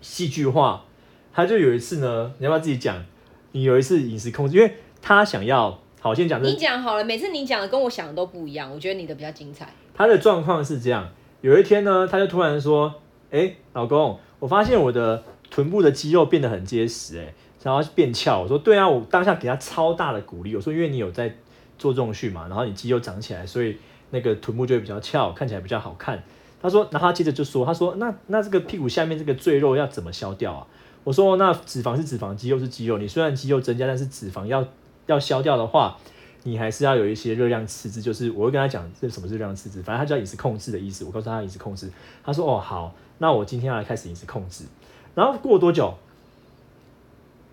戏剧化。他就有一次呢，你要不要自己讲？你有一次饮食控制，因为他想要，好，先讲。你讲好了，每次你讲的跟我想的都不一样，我觉得你的比较精彩。他的状况是这样，有一天呢，他就突然说：“哎，老公，我发现我的臀部的肌肉变得很结实，哎，然后变翘。”我说：“对啊，我当下给他超大的鼓励。我说，因为你有在做重训嘛，然后你肌肉长起来，所以。”那个臀部就会比较翘，看起来比较好看。他说，然后他接着就说，他说，那那这个屁股下面这个赘肉要怎么消掉啊？我说，那脂肪是脂肪，肌肉是肌肉。你虽然肌肉增加，但是脂肪要要消掉的话，你还是要有一些热量赤字。就是我会跟他讲，这什么是热量赤字？反正他叫饮食控制的意思。我告诉他饮食控制，他说，哦，好，那我今天要来开始饮食控制。然后过多久？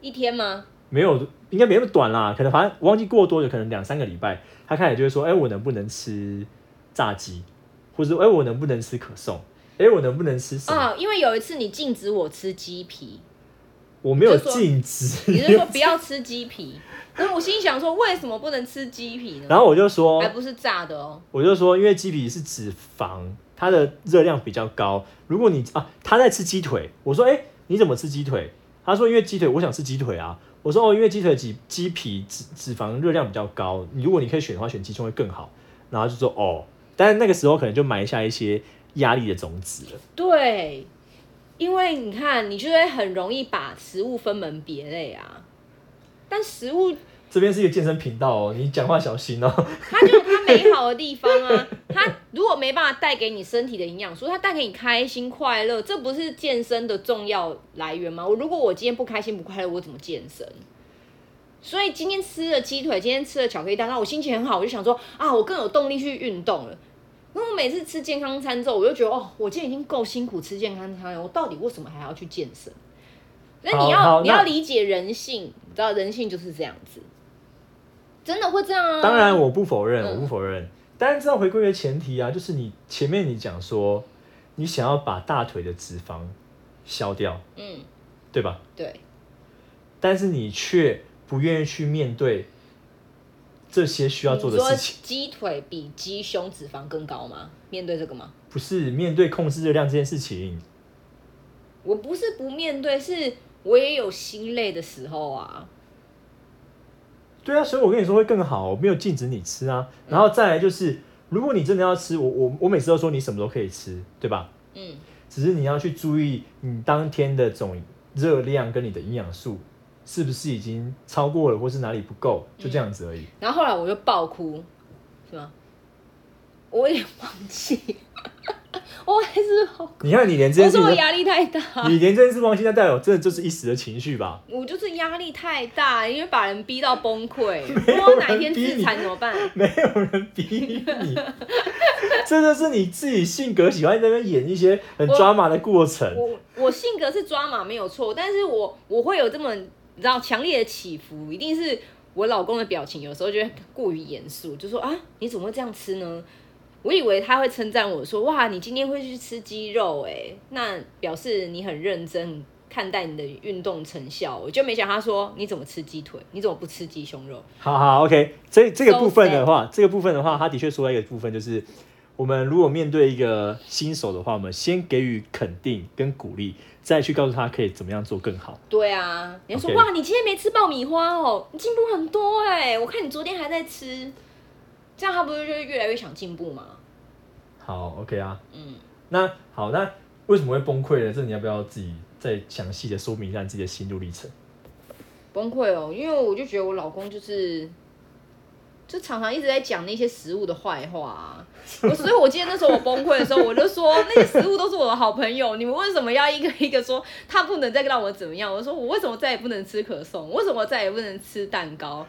一天吗？没有，应该没那么短啦。可能反正我忘记过多久，可能两三个礼拜。他开始就会说：“哎，我能不能吃炸鸡？或者哎，我能不能吃可颂？哎，我能不能吃什么？”啊，因为有一次你禁止我吃鸡皮，我没有禁止，你是说不要吃鸡皮？那我心想说，为什么不能吃鸡皮呢？然后我就说，还不是炸的哦。我就说，因为鸡皮是脂肪，它的热量比较高。如果你啊，他在吃鸡腿，我说：“哎，你怎么吃鸡腿？”他说：“因为鸡腿，我想吃鸡腿啊。”我说哦，因为鸡腿鸡鸡皮脂脂肪热量比较高，如果你可以选的话，选鸡胸会更好。然后就说哦，但是那个时候可能就埋下一些压力的种子了。对，因为你看，你就会很容易把食物分门别类啊。但食物。这边是一个健身频道哦，你讲话小心哦。它就是它美好的地方啊，它如果没办法带给你身体的营养素，它带给你开心快乐，这不是健身的重要来源吗？我如果我今天不开心不快乐，我怎么健身？所以今天吃了鸡腿，今天吃了巧克力蛋糕，我心情很好，我就想说啊，我更有动力去运动了。可是我每次吃健康餐之后，我就觉得哦，我今天已经够辛苦吃健康餐了，我到底为什么还要去健身？那你要你要理解人性，你知道人性就是这样子，真的会这样啊。当然我不否认，嗯我不否认，但是这要回归的前提啊，就是你前面你讲说你想要把大腿的脂肪消掉，嗯，对吧？对，但是你却不愿意去面对这些需要做的说事情，鸡腿比鸡胸脂肪更高吗？面对这个吗？不是面对控制热量这件事情。我不是不面对，是我也有心累的时候啊。对啊，所以我跟你说会更好，我没有禁止你吃啊。然后再来就是，如果你真的要吃，我我我每次都说你什么都可以吃，对吧？嗯，只是你要去注意你当天的总热量跟你的营养素是不是已经超过了，或是哪里不够，就这样子而已。然后后来我就爆哭，是吗？我有点忘记，我还是好，你看，你连这件事，我说我压力太大，你连这件事忘记，那代表真的就是一时的情绪吧？我就是压力太大，因为把人逼到崩溃。没有如果哪一天自残怎么办？没有人逼你，这就是你自己性格喜欢在那边演一些很抓马的过程。我我性格是抓马没有错，但是我我会有这么你知道强烈的起伏，一定是我老公的表情有时候就会过于严肃，就说啊你怎么会这样吃呢？我以为他会称赞我说哇你今天会去吃鸡肉哎、那表示你很认真看待你的运动成效，我就没想他说你怎么吃鸡腿，你怎么不吃鸡胸肉？好好，OK，这这个 So 部分的话，这个部分的话，他的确说了一个部分，就是我们如果面对一个新手的话，我们先给予肯定跟鼓励，再去告诉他可以怎么样做更好。对啊，你要说哇，你今天没吃爆米花哦，你进步很多哎、我看你昨天还在吃，这样他不是就越来越想进步吗？好，OK 啊，嗯，那好，那为什么会崩溃呢？这你要不要自己再详细的说明一下你自己的心路历程？崩溃哦，因为我就觉得我老公就是，就常常一直在讲那些食物的坏话。我所以，我记得那时候我崩溃的时候，我就说那些食物都是我的好朋友，你们为什么要一个一个说他不能再让我怎么样？我说我为什么再也不能吃可颂？为什么再也不能吃蛋糕？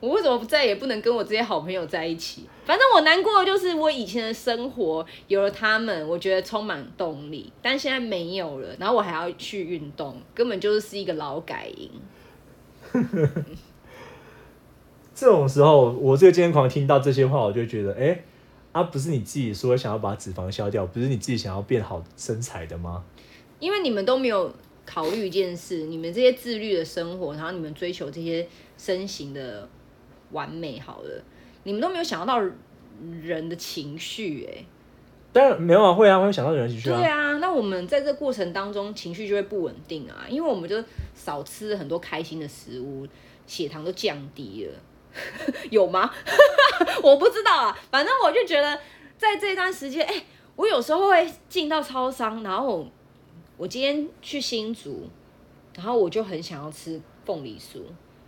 我为什么再也不能跟我这些好朋友在一起？反正我难过的就是我以前的生活有了他们，我觉得充满动力，但现在没有了，然后我还要去运动，根本就是一个劳改营。这种时候，我这个健身狂听到这些话，我就觉得，哎、啊，不是你自己说想要把脂肪消掉，不是你自己想要变好身材的吗？因为你们都没有考虑一件事，你们这些自律的生活，然后你们追求这些身形的完美，好了，你们都没有想到人的情绪，哎，当然没有啊，会啊，会想到人的情绪啊。对啊，那我们在这过程当中情绪就会不稳定啊，因为我们就少吃很多开心的食物，血糖都降低了，有吗？我不知道啊，反正我就觉得在这段时间，哎、我有时候会进到超商，然后我今天去新竹，然后我就很想要吃凤梨酥，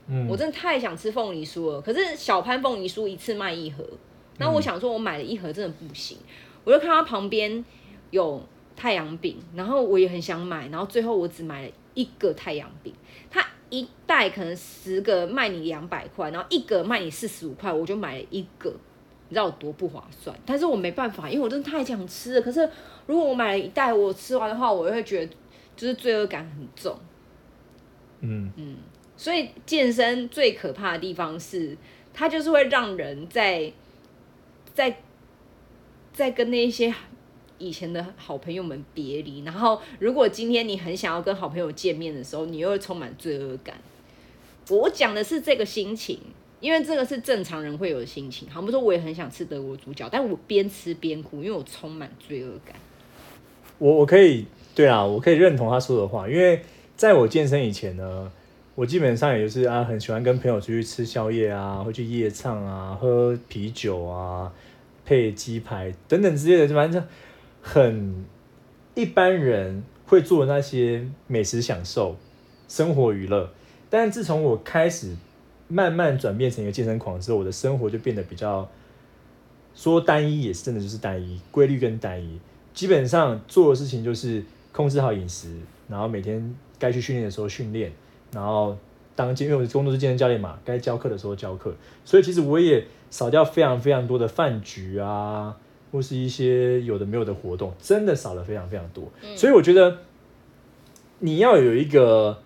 嗯，我真的太想吃凤梨酥了。可是小潘凤梨酥一次卖一盒，那我想说，我买了一盒真的不行，我就看到旁边有太阳饼，然后我也很想买，然后最后我只买了一个太阳饼，它一袋可能十个卖你两百块，然后一个卖你四十五块，我就买了一个。你知道有多不划算？但是我没办法，因为我真的太想吃了。可是如果我买了一袋，我吃完的话，我会觉得就是罪恶感很重。嗯，所以健身最可怕的地方是，它就是会让人在在在跟那些以前的好朋友们别离。然后，如果今天你很想要跟好朋友见面的时候，你又会充满罪恶感。我讲的是这个心情，因为这个是正常人会有的心情。好比说，我也很想吃德国猪脚，但我边吃边哭，因为我充满罪恶感。我我可以，对啊，我可以认同他说的话，因为在我健身以前呢，我基本上也就是啊，很喜欢跟朋友出去吃宵夜啊，会去夜唱啊，喝啤酒啊，配鸡排等等之类的，反正很一般人会做的那些美食享受、生活娱乐。但自从我开始慢慢转变成一个健身狂之后，我的生活就变得比较说单一，也是真的就是单一，规律跟单一。基本上做的事情就是控制好饮食，然后每天该去训练的时候训练，然后当健因为我的工作是健身教练嘛，该教课的时候教课，所以其实我也少掉非常非常多的饭局啊，或是一些有的没有的活动，真的少了非常非常多。所以我觉得你要有一个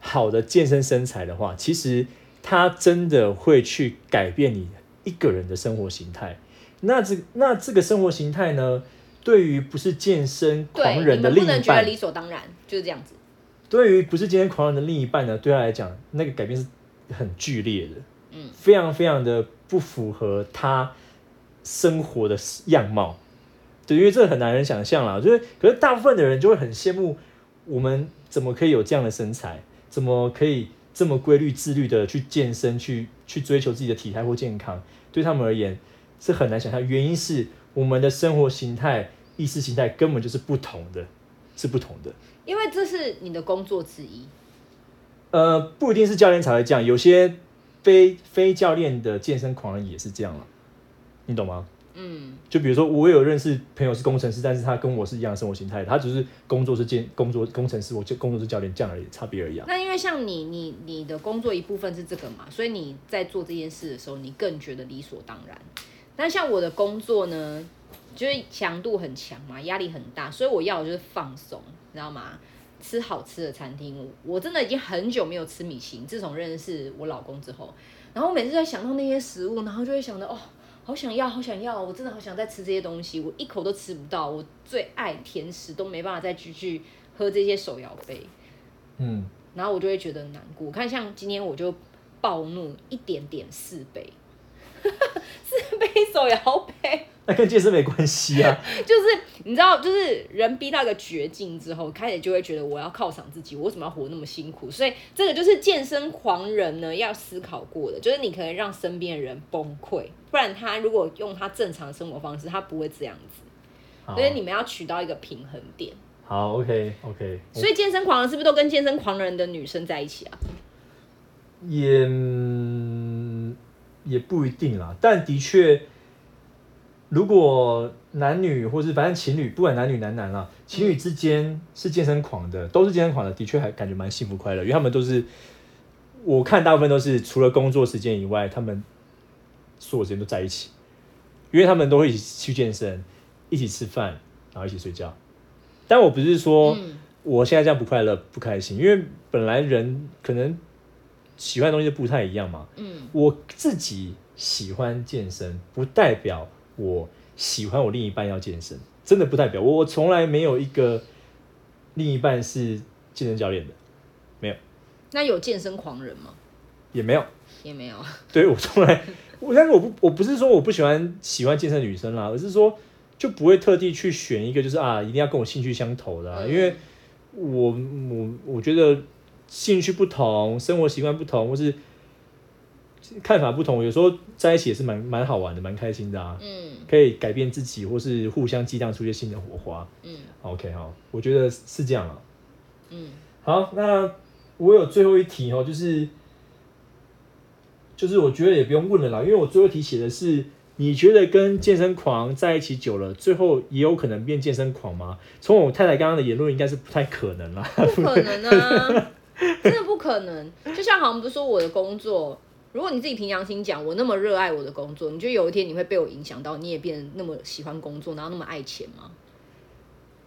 好的健身身材的话，其实它真的会去改变你一个人的生活形态。那这那这个生活形态呢，对于不是健身狂，人的另你们不能一半，觉得理所当然，就是这样子。对于不是健身狂人的另一半呢，对他来讲，那个改变是很剧烈的，嗯，非常非常的不符合他生活的样貌。对，因为这个很难人想象啦。就是，可是大部分的人就会很羡慕我们怎么可以有这样的身材，怎么可以这么规律、自律的去健身，去去追求自己的体态或健康。对他们而言是很难想象，原因是我们的生活形态、意识形态根本就是不同的，是不同的。因为这是你的工作之一。呃，不一定是教练才会这样，有些非非教练的健身狂人也是这样了，你懂吗？嗯，就比如说，我有认识朋友是工程师，但是他跟我是一样的生活形态，他只是工作是兼工作工程师，我就工作是教练，这样而已，差别而已啊。那因为像你，你你的工作一部分是这个嘛，所以你在做这件事的时候，你更觉得理所当然。但像我的工作呢，就是强度很强嘛，压力很大，所以我要的就是放松，你知道吗？吃好吃的餐厅，我我真的已经很久没有吃米其林，自从认识我老公之后，然后我每次在想到那些食物，然后就会想到哦，好想要，好想要，我真的好想再吃这些东西，我一口都吃不到，我最爱甜食都没办法再继续喝这些手摇杯。嗯，然后我就会觉得难过。看像今天我就暴怒一点点四杯，四杯手摇杯，那跟健身没关系啊。就是你知道，就是人逼到一个绝境之后，开始就会觉得我要犒赏自己，我为什么要活那么辛苦？所以这个就是健身狂人呢要思考过的，就是你可能让身边的人崩溃，不然他如果用他正常生活方式，他不会这样子。所以你们要取到一个平衡点。好，OK OK，所以健身狂人是不是都跟健身狂人的女生在一起啊？也嗯也不一定啦，但的确，如果男女或是反正情侣，不管男女男男啦，情侣之间是健身狂的，都是健身狂的，的确还感觉蛮幸福快乐，因为他们都是我看大部分都是除了工作时间以外，他们所有时间都在一起，因为他们都会一起去健身，一起吃饭，然后一起睡觉。但我不是说嗯我现在这样不快乐不开心，因为本来人可能喜欢的东西不太一样嘛。嗯我自己喜欢健身，不代表我喜欢我另一半要健身，真的不代表我我从来没有一个另一半是健身教练的，没有，那有健身狂人吗？也没有。也没有。对我从来，我但是我不我不是说我不喜欢喜欢健身的女生啦，而是说就不会特地去选一个就是啊一定要跟我兴趣相投的、啊，嗯因为我我我觉得兴趣不同，生活习惯不同，或是看法不同，有时候在一起也是蛮蛮好玩的，蛮开心的啊，嗯可以改变自己，或是互相激荡出一些新的火花。嗯 OK 好，我觉得是这样啊。嗯，好，那我有最后一题哦，就是就是我觉得也不用问了啦，因为我最后一题写的是，你觉得跟健身狂在一起久了，最后也有可能变健身狂吗？从我太太刚刚的言论，应该是不太可能啦。不可能啊，真的不可能。就像好像不是说我的工作，如果你自己凭良心讲，我那么热爱我的工作，你觉得有一天你会被我影响到，你也变得那么喜欢工作，然后那么爱钱吗？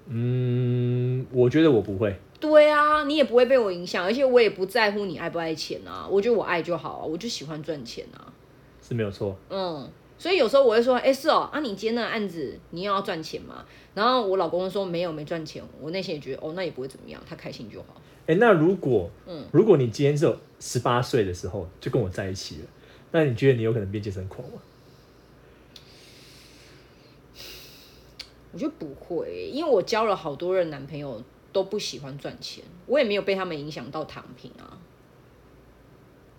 嗯，我觉得我不会。对啊，你也不会被我影响，而且我也不在乎你爱不爱钱啊，我觉得我爱就好啊，我就喜欢赚钱啊。是没有错，嗯，所以有时候我会说，哎、是哦，啊，你接那个案子，你又要赚钱嘛？然后我老公说没有，没赚钱。我内心也觉得，哦，那也不会怎么样，他开心就好。哎、那如果，嗯如果你今天只有十八岁的时候就跟我在一起了，那你觉得你有可能变健身狂吗？我觉得不会，因为我交了好多任男朋友都不喜欢赚钱，我也没有被他们影响到躺平啊。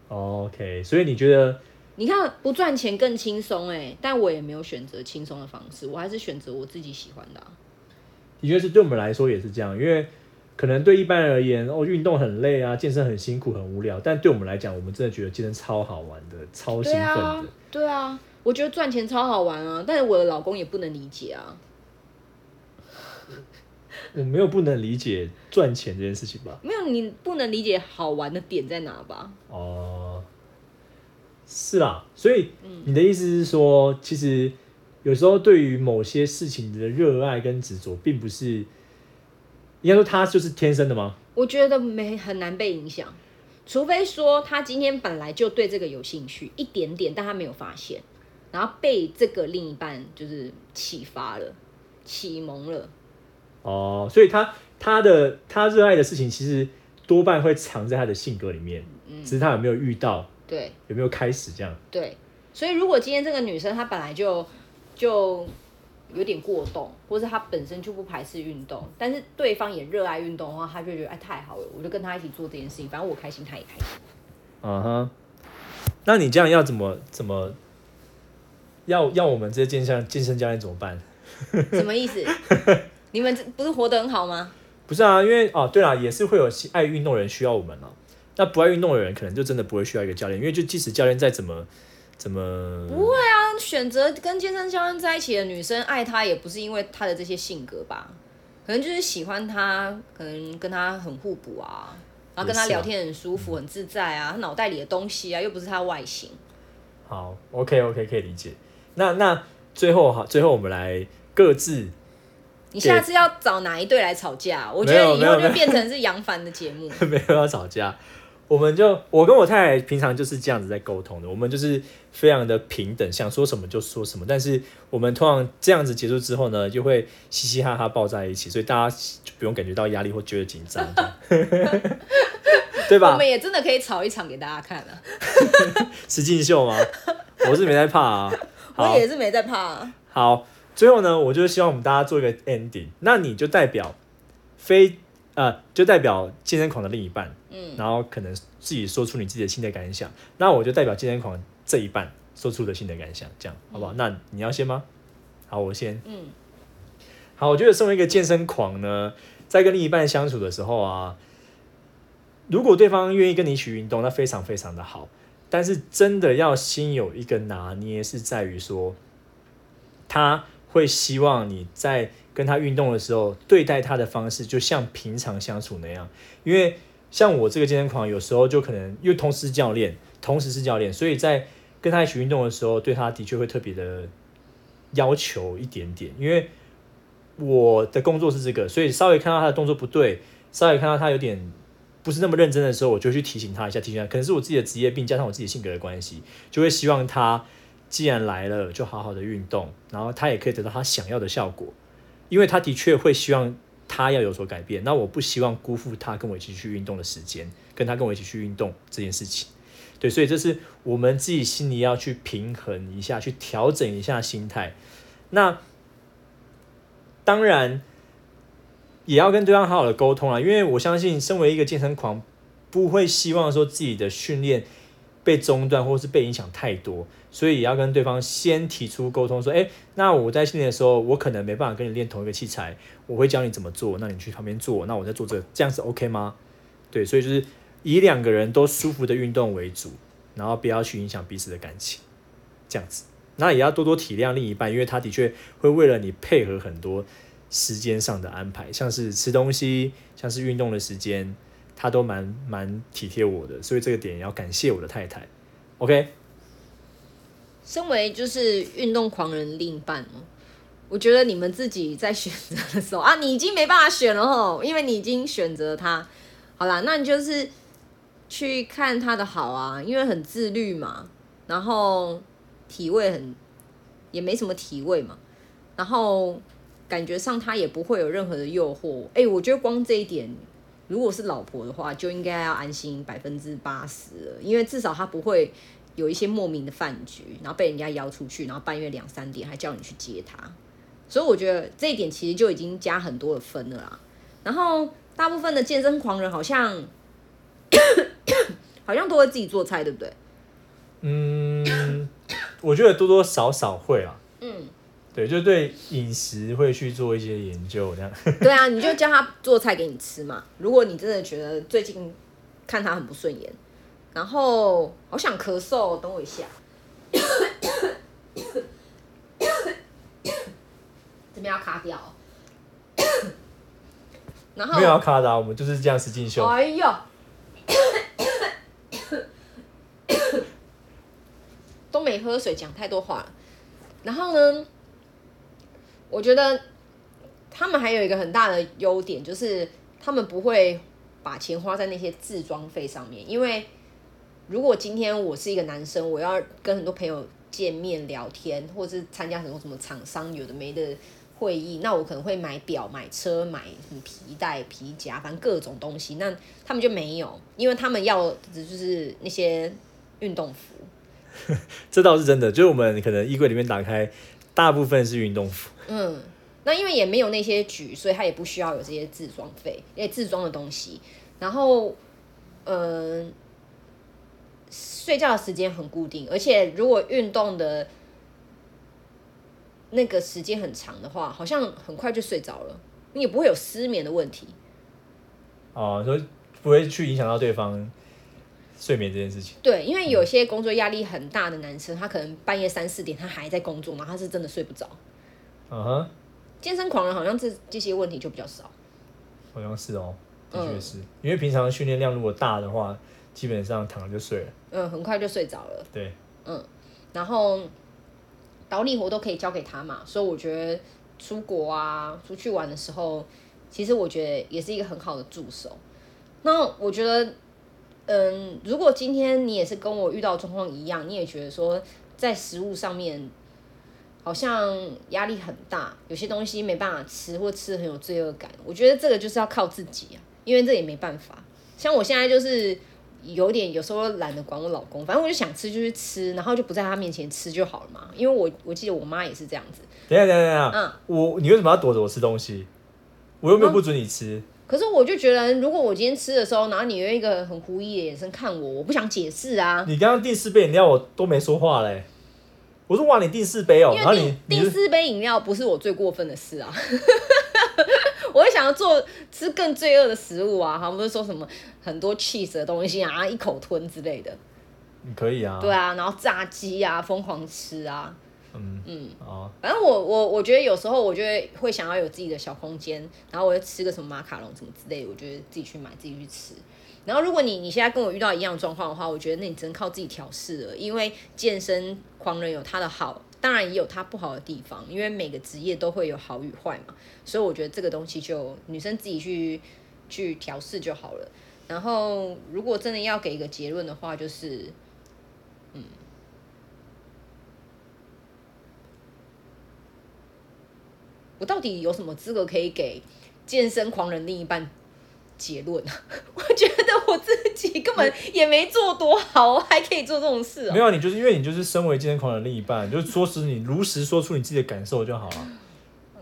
OK，所以你觉得你看不赚钱更轻松哎，但我也没有选择轻松的方式，我还是选择我自己喜欢的、啊。的确是对我们来说也是这样，因为可能对一般人而言，哦，运动很累啊，健身很辛苦很无聊，但对我们来讲，我们真的觉得健身超好玩的，超兴奋的。啊，对啊，我觉得赚钱超好玩啊，但是我的老公也不能理解啊。我没有不能理解赚钱这件事情吧？没有，你不能理解好玩的点在哪吧？哦、是啦，所以你的意思是说，其实有时候对于某些事情的热爱跟执着，并不是应该说他就是天生的吗？我觉得没很难被影响，除非说他今天本来就对这个有兴趣一点点，但他没有发现，然后被这个另一半就是启发了、启蒙了。哦，所以他他的他热爱的事情，其实多半会藏在他的性格里面，只是他有没有遇到，对有没有开始这样。对，所以如果今天这个女生她本来就就有点过动，或者他本身就不排斥运动，但是对方也热爱运动的话，他就觉得哎太好了，我就跟他一起做这件事情，反正我开心，他也开心。嗯哼，那你这样要怎么怎么要要我们这些健身健身教练怎么办？什么意思？你们这不是活得很好吗？不是啊，因为哦，对了，也是会有爱运动的人需要我们了。那不爱运动的人，可能就真的不会需要一个教练，因为就即使教练再怎么怎么，不会啊，选择跟健身教练在一起的女生爱他，也不是因为他的这些性格吧，可能就是喜欢他，可能跟他很互补啊，然后跟他聊天很舒服、很自在啊，他脑袋里的东西啊，又不是他外形。好，OK OK 可以理解。那那最后哈，最后我们来各自你下次要找哪一对来吵架？我觉没得以后就变成是杨凡的节目。没有要吵架，我们就我跟我太太平常就是这样子在沟通的，我们就是非常的平等，想说什么就说什么。但是我们通常这样子结束之后呢，就会嘻嘻哈哈抱在一起，所以大家就不用感觉到压力或觉得紧张，对吧我们？也真的可以吵一场给大家看啊！实境秀吗？我是没在怕啊。我也是没在怕、啊。好，最后呢，我就希望我们大家做一个 ending，那你就代表非呃，就代表健身狂的另一半，嗯，然后可能自己说出你自己的新的感想，那我就代表健身狂这一半说出的新的感想，这样好不好？那你要先吗？好，我先。嗯，好，我觉得身为一个健身狂呢，在跟另一半相处的时候啊，如果对方愿意跟你一起运动，那非常非常的好。但是真的要心有一个拿捏，是在于说，他会希望你在跟他运动的时候，对待他的方式就像平常相处那样。因为像我这个健身狂，有时候就可能又同时是教练，同时是教练，所以在跟他一起运动的时候，对他的确会特别的要求一点点。因为我的工作是这个，所以稍微看到他的动作不对，稍微看到他有点不是那么认真的时候，我就去提醒他一下，提醒他，可能是我自己的职业病加上我自己性格的关系，就会希望他既然来了，就好好的运动，然后他也可以得到他想要的效果，因为他的确会希望他要有所改变，那我不希望辜负他跟我一起去运动的时间，跟他跟我一起去运动这件事情。对，所以这是我们自己心里要去平衡一下，去调整一下心态。那当然也要跟对方好好的沟通啊，因为我相信，身为一个健身狂，不会希望说自己的训练被中断或是被影响太多，所以也要跟对方先提出沟通，说，哎，那我在训练的时候，我可能没办法跟你练同一个器材，我会教你怎么做，那你去旁边做，那我在做这，这样是 OK 吗？对，所以就是以两个人都舒服的运动为主，然后不要去影响彼此的感情，这样子。那也要多多体谅另一半，因为他的确会为了你配合很多时间上的安排，像是吃东西，像是运动的时间，他都蛮蛮体贴我的，所以这个点也要感谢我的太太。OK，身为就是运动狂人另一半哦，我觉得你们自己在选择的时候 啊，你已经没办法选了吼，因为你已经选择他。好啦，那你就是去看他的好啊，因为很自律嘛，然后体味很也没什么体味嘛，然后感觉上他也不会有任何的诱惑。哎、我觉得光这一点，如果是老婆的话，就应该要安心百分之八十了，因为至少他不会有一些莫名的饭局，然后被人家邀出去，然后半夜两三点还叫你去接他，所以我觉得这一点其实就已经加很多的分了啦。然后大部分的健身狂人好像 好像都会自己做菜，对不对？嗯，我觉得多多少少会啊，嗯，对，就对饮食会去做一些研究，这样。对啊，你就叫他做菜给你吃嘛。如果你真的觉得最近看他很不顺眼，然后好想咳嗽，等我一下。这边要卡掉哦。然后没有要卡的、啊，我们就是这样实境秀。哎呦，都没喝水，讲太多话了。然后呢，我觉得他们还有一个很大的优点，就是他们不会把钱花在那些自装费上面。因为如果今天我是一个男生，我要跟很多朋友见面聊天，或者是参加很多什么厂商有的没的会议，那我可能会买表、买车、买什么皮带、皮夹，反正各种东西。那他们就没有，因为他们要的就是那些运动服。这倒是真的，就是我们可能衣柜里面打开，大部分是运动服。嗯，那因为也没有那些局，所以他也不需要有这些自装费，因为自装的东西。然后，嗯、睡觉的时间很固定，而且如果运动的那个时间很长的话，好像很快就睡着了，你也不会有失眠的问题。哦，所以不会去影响到对方睡眠这件事情。对，因为有些工作压力很大的男生，他可能半夜三四点他还在工作嘛，他是真的睡不着。嗯哼，健身狂人好像这这些问题就比较少。好像是哦，的嗯确是、因为平常训练量如果大的话，基本上躺着就睡了。嗯，很快就睡着了。对，嗯然后劳力活都可以交给他嘛，所以我觉得出国啊、出去玩的时候，其实我觉得也是一个很好的助手。那我觉得，嗯，如果今天你也是跟我遇到状况一样，你也觉得说在食物上面好像压力很大，有些东西没办法吃，或吃得很有罪恶感，我觉得这个就是要靠自己啊，因为这也没办法。像我现在就是有点有时候懒得管我老公，反正我就想吃就去吃，然后就不在他面前吃就好了嘛。因为我我记得我妈也是这样子，等下等下等下，嗯我你为什么要躲着我吃东西？我又没有不准你吃。可是我就觉得，如果我今天吃的时候，然后你用一个很狐疑的眼神看我，我不想解释啊。你刚刚第四杯饮料，我都没说话嘞。我说哇，你第四杯哦、然后你因为订你是四杯饮料不是我最过分的事啊，我会想要做吃更罪恶的食物啊，他们不是说什么很多 cheese 的东西啊，一口吞之类的，你可以啊。对啊，然后炸鸡啊，疯狂吃啊，嗯嗯，哦，反正我我我觉得有时候我觉得会想要有自己的小空间，然后我就吃个什么马卡龙什么之类的，我觉得自己去买自己去吃。然后如果你你现在跟我遇到一样状况的话，我觉得那你只能靠自己调试了，因为健身狂人有他的好，当然也有他不好的地方，因为每个职业都会有好与坏嘛，所以我觉得这个东西就女生自己去去调试就好了。然后如果真的要给一个结论的话，就是我到底有什么资格可以给健身狂人另一半结论啊？我觉得我自己根本也没做多好，我还可以做这种事哦、没有，你就是因为你就是身为健身狂人另一半，就是说实你如实说出你自己的感受就好了，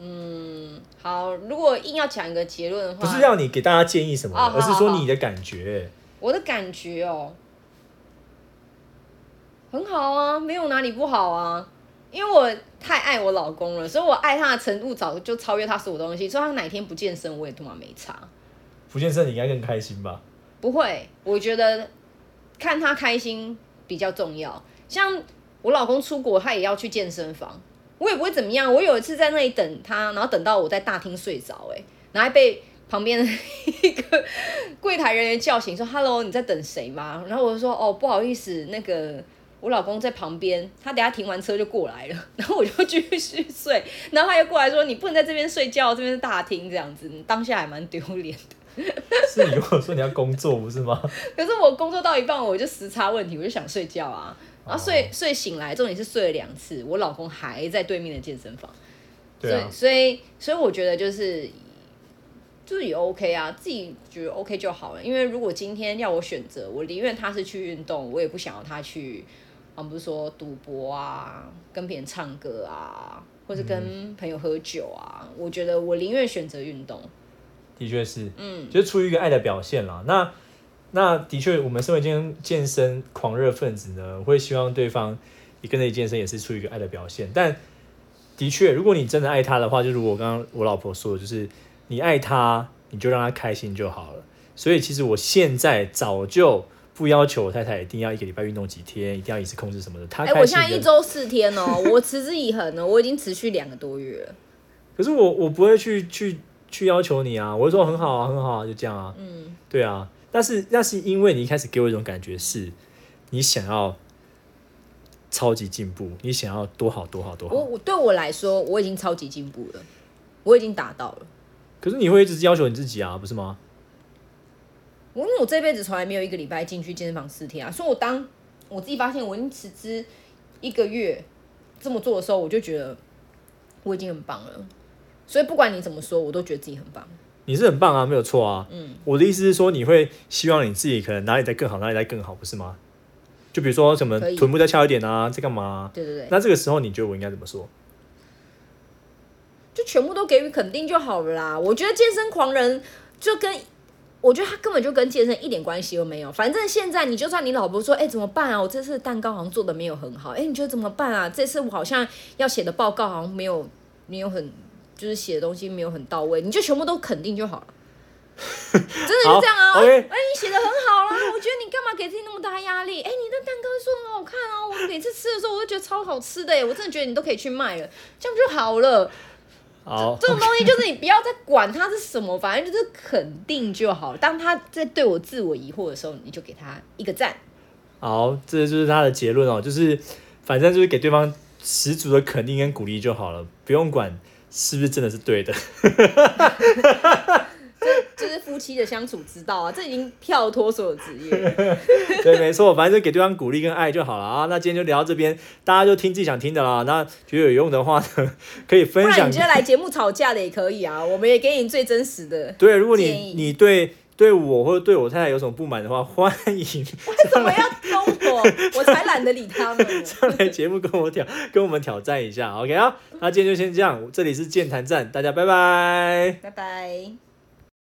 嗯，好，如果硬要讲一个结论的话，不是要你给大家建议什么的，哦好而是说你的感觉。我的感觉哦，很好啊，没有哪里不好啊。因为我太爱我老公了，所以我爱他的程度早就超越他所有东西。所以他哪天不健身，我也他妈没差。不健身你应该更开心吧？不会，我觉得看他开心比较重要。像我老公出国，他也要去健身房，我也不会怎么样。我有一次在那里等他，然后等到我在大厅睡着，哎，然后还被旁边的一 个柜台人员叫醒，说：“Hello，你在等谁吗？”然后我就说：“哦，不好意思，那个。”我老公在旁边，他等下停完车就过来了，然后我就继续睡，然后他又过来说：“你不能在这边睡觉，这边是大厅，这样子。”当下还蛮丢脸的。是你跟我说你要工作不是吗？可是我工作到一半，我就时差问题，我就想睡觉啊，然后睡、哦睡醒来，重点是睡了两次，我老公还在对面的健身房，对啊，所以所以所以我觉得就是就是也 OK 啊，自己觉得 OK 就好了。因为如果今天要我选择，我宁愿他是去运动，我也不想要他去，啊不是说赌博啊，跟别人唱歌啊，或者跟朋友喝酒啊，我觉得我宁愿选择运动。的确是，嗯，就是出于一个爱的表现啦。那那的确，我们身为健健身狂热分子呢，会希望对方也跟着健身，也是出于一个爱的表现。但的确，如果你真的爱他的话，就如我刚刚我老婆说的，就是你爱他，你就让他开心就好了。所以其实我现在早就不要求我太太一定要一个礼拜运动几天，一定要饮食控制什么的。她哎。我现在一周四天哦，我持之以恒呢，我已经持续两个多月了。可是我我不会去去去要求你啊，我会说很好啊，很好啊，就这样啊。嗯，对啊，但是那是因为你一开始给我一种感觉是，你想要超级进步，你想要多好多好多好，我我对我来说，我已经超级进步了，我已经达到了。可是你会一直要求你自己啊，不是吗？我因为我这辈子从来没有一个礼拜进去健身房四天啊，所以我当我自己发现我已经辞职一个月这么做的时候，我就觉得我已经很棒了。所以不管你怎么说，我都觉得自己很棒。你是很棒啊，没有错啊。嗯，我的意思是说，你会希望你自己可能哪里在更好，哪里在更好，不是吗？就比如说什么臀部再翘一点啊，在干嘛啊、对对对，那这个时候你觉得我应该怎么说？就全部都给予肯定就好了啦。我觉得健身狂人就跟我觉得他根本就跟健身一点关系都没有。反正现在你就算你老婆说，哎、怎么办啊？我这次蛋糕好像做的没有很好，哎、你觉得怎么办啊？这次我好像要写的报告好像没有没有很就是写的东西没有很到位，你就全部都肯定就好了。真的是这样啊！哎、哎你写的很好啦，我觉得你干嘛给自己那么大压力？哎、你的蛋糕做很好看啊，我每次吃的时候我都觉得超好吃的哎，我真的觉得你都可以去卖了，这样就好了。好，这种东西就是你不要再管它是什么，反正就是肯定就好。当他在对我自我疑惑的时候，你就给他一个赞。好，这就是他的结论哦，就是反正就是给对方十足的肯定跟鼓励就好了，不用管是不是真的是对的。这是夫妻的相处之道啊，这已经跳脱所有职业了。对，没错，反正就给对方鼓励跟爱就好了啊。那今天就聊到这边，大家就听自己想听的啦。那觉得有用的话呢，可以分享然你今天来节目吵架的也可以啊，我们也给你最真实的。对，如果你议你对对我或者对我太太有什么不满的话，欢迎为什么要攻我？我才懒得理他们呢。上来节目跟我挑跟我们挑战一下。OK 啊，那今天就先这样，这里是健谈站，大家拜拜。拜拜。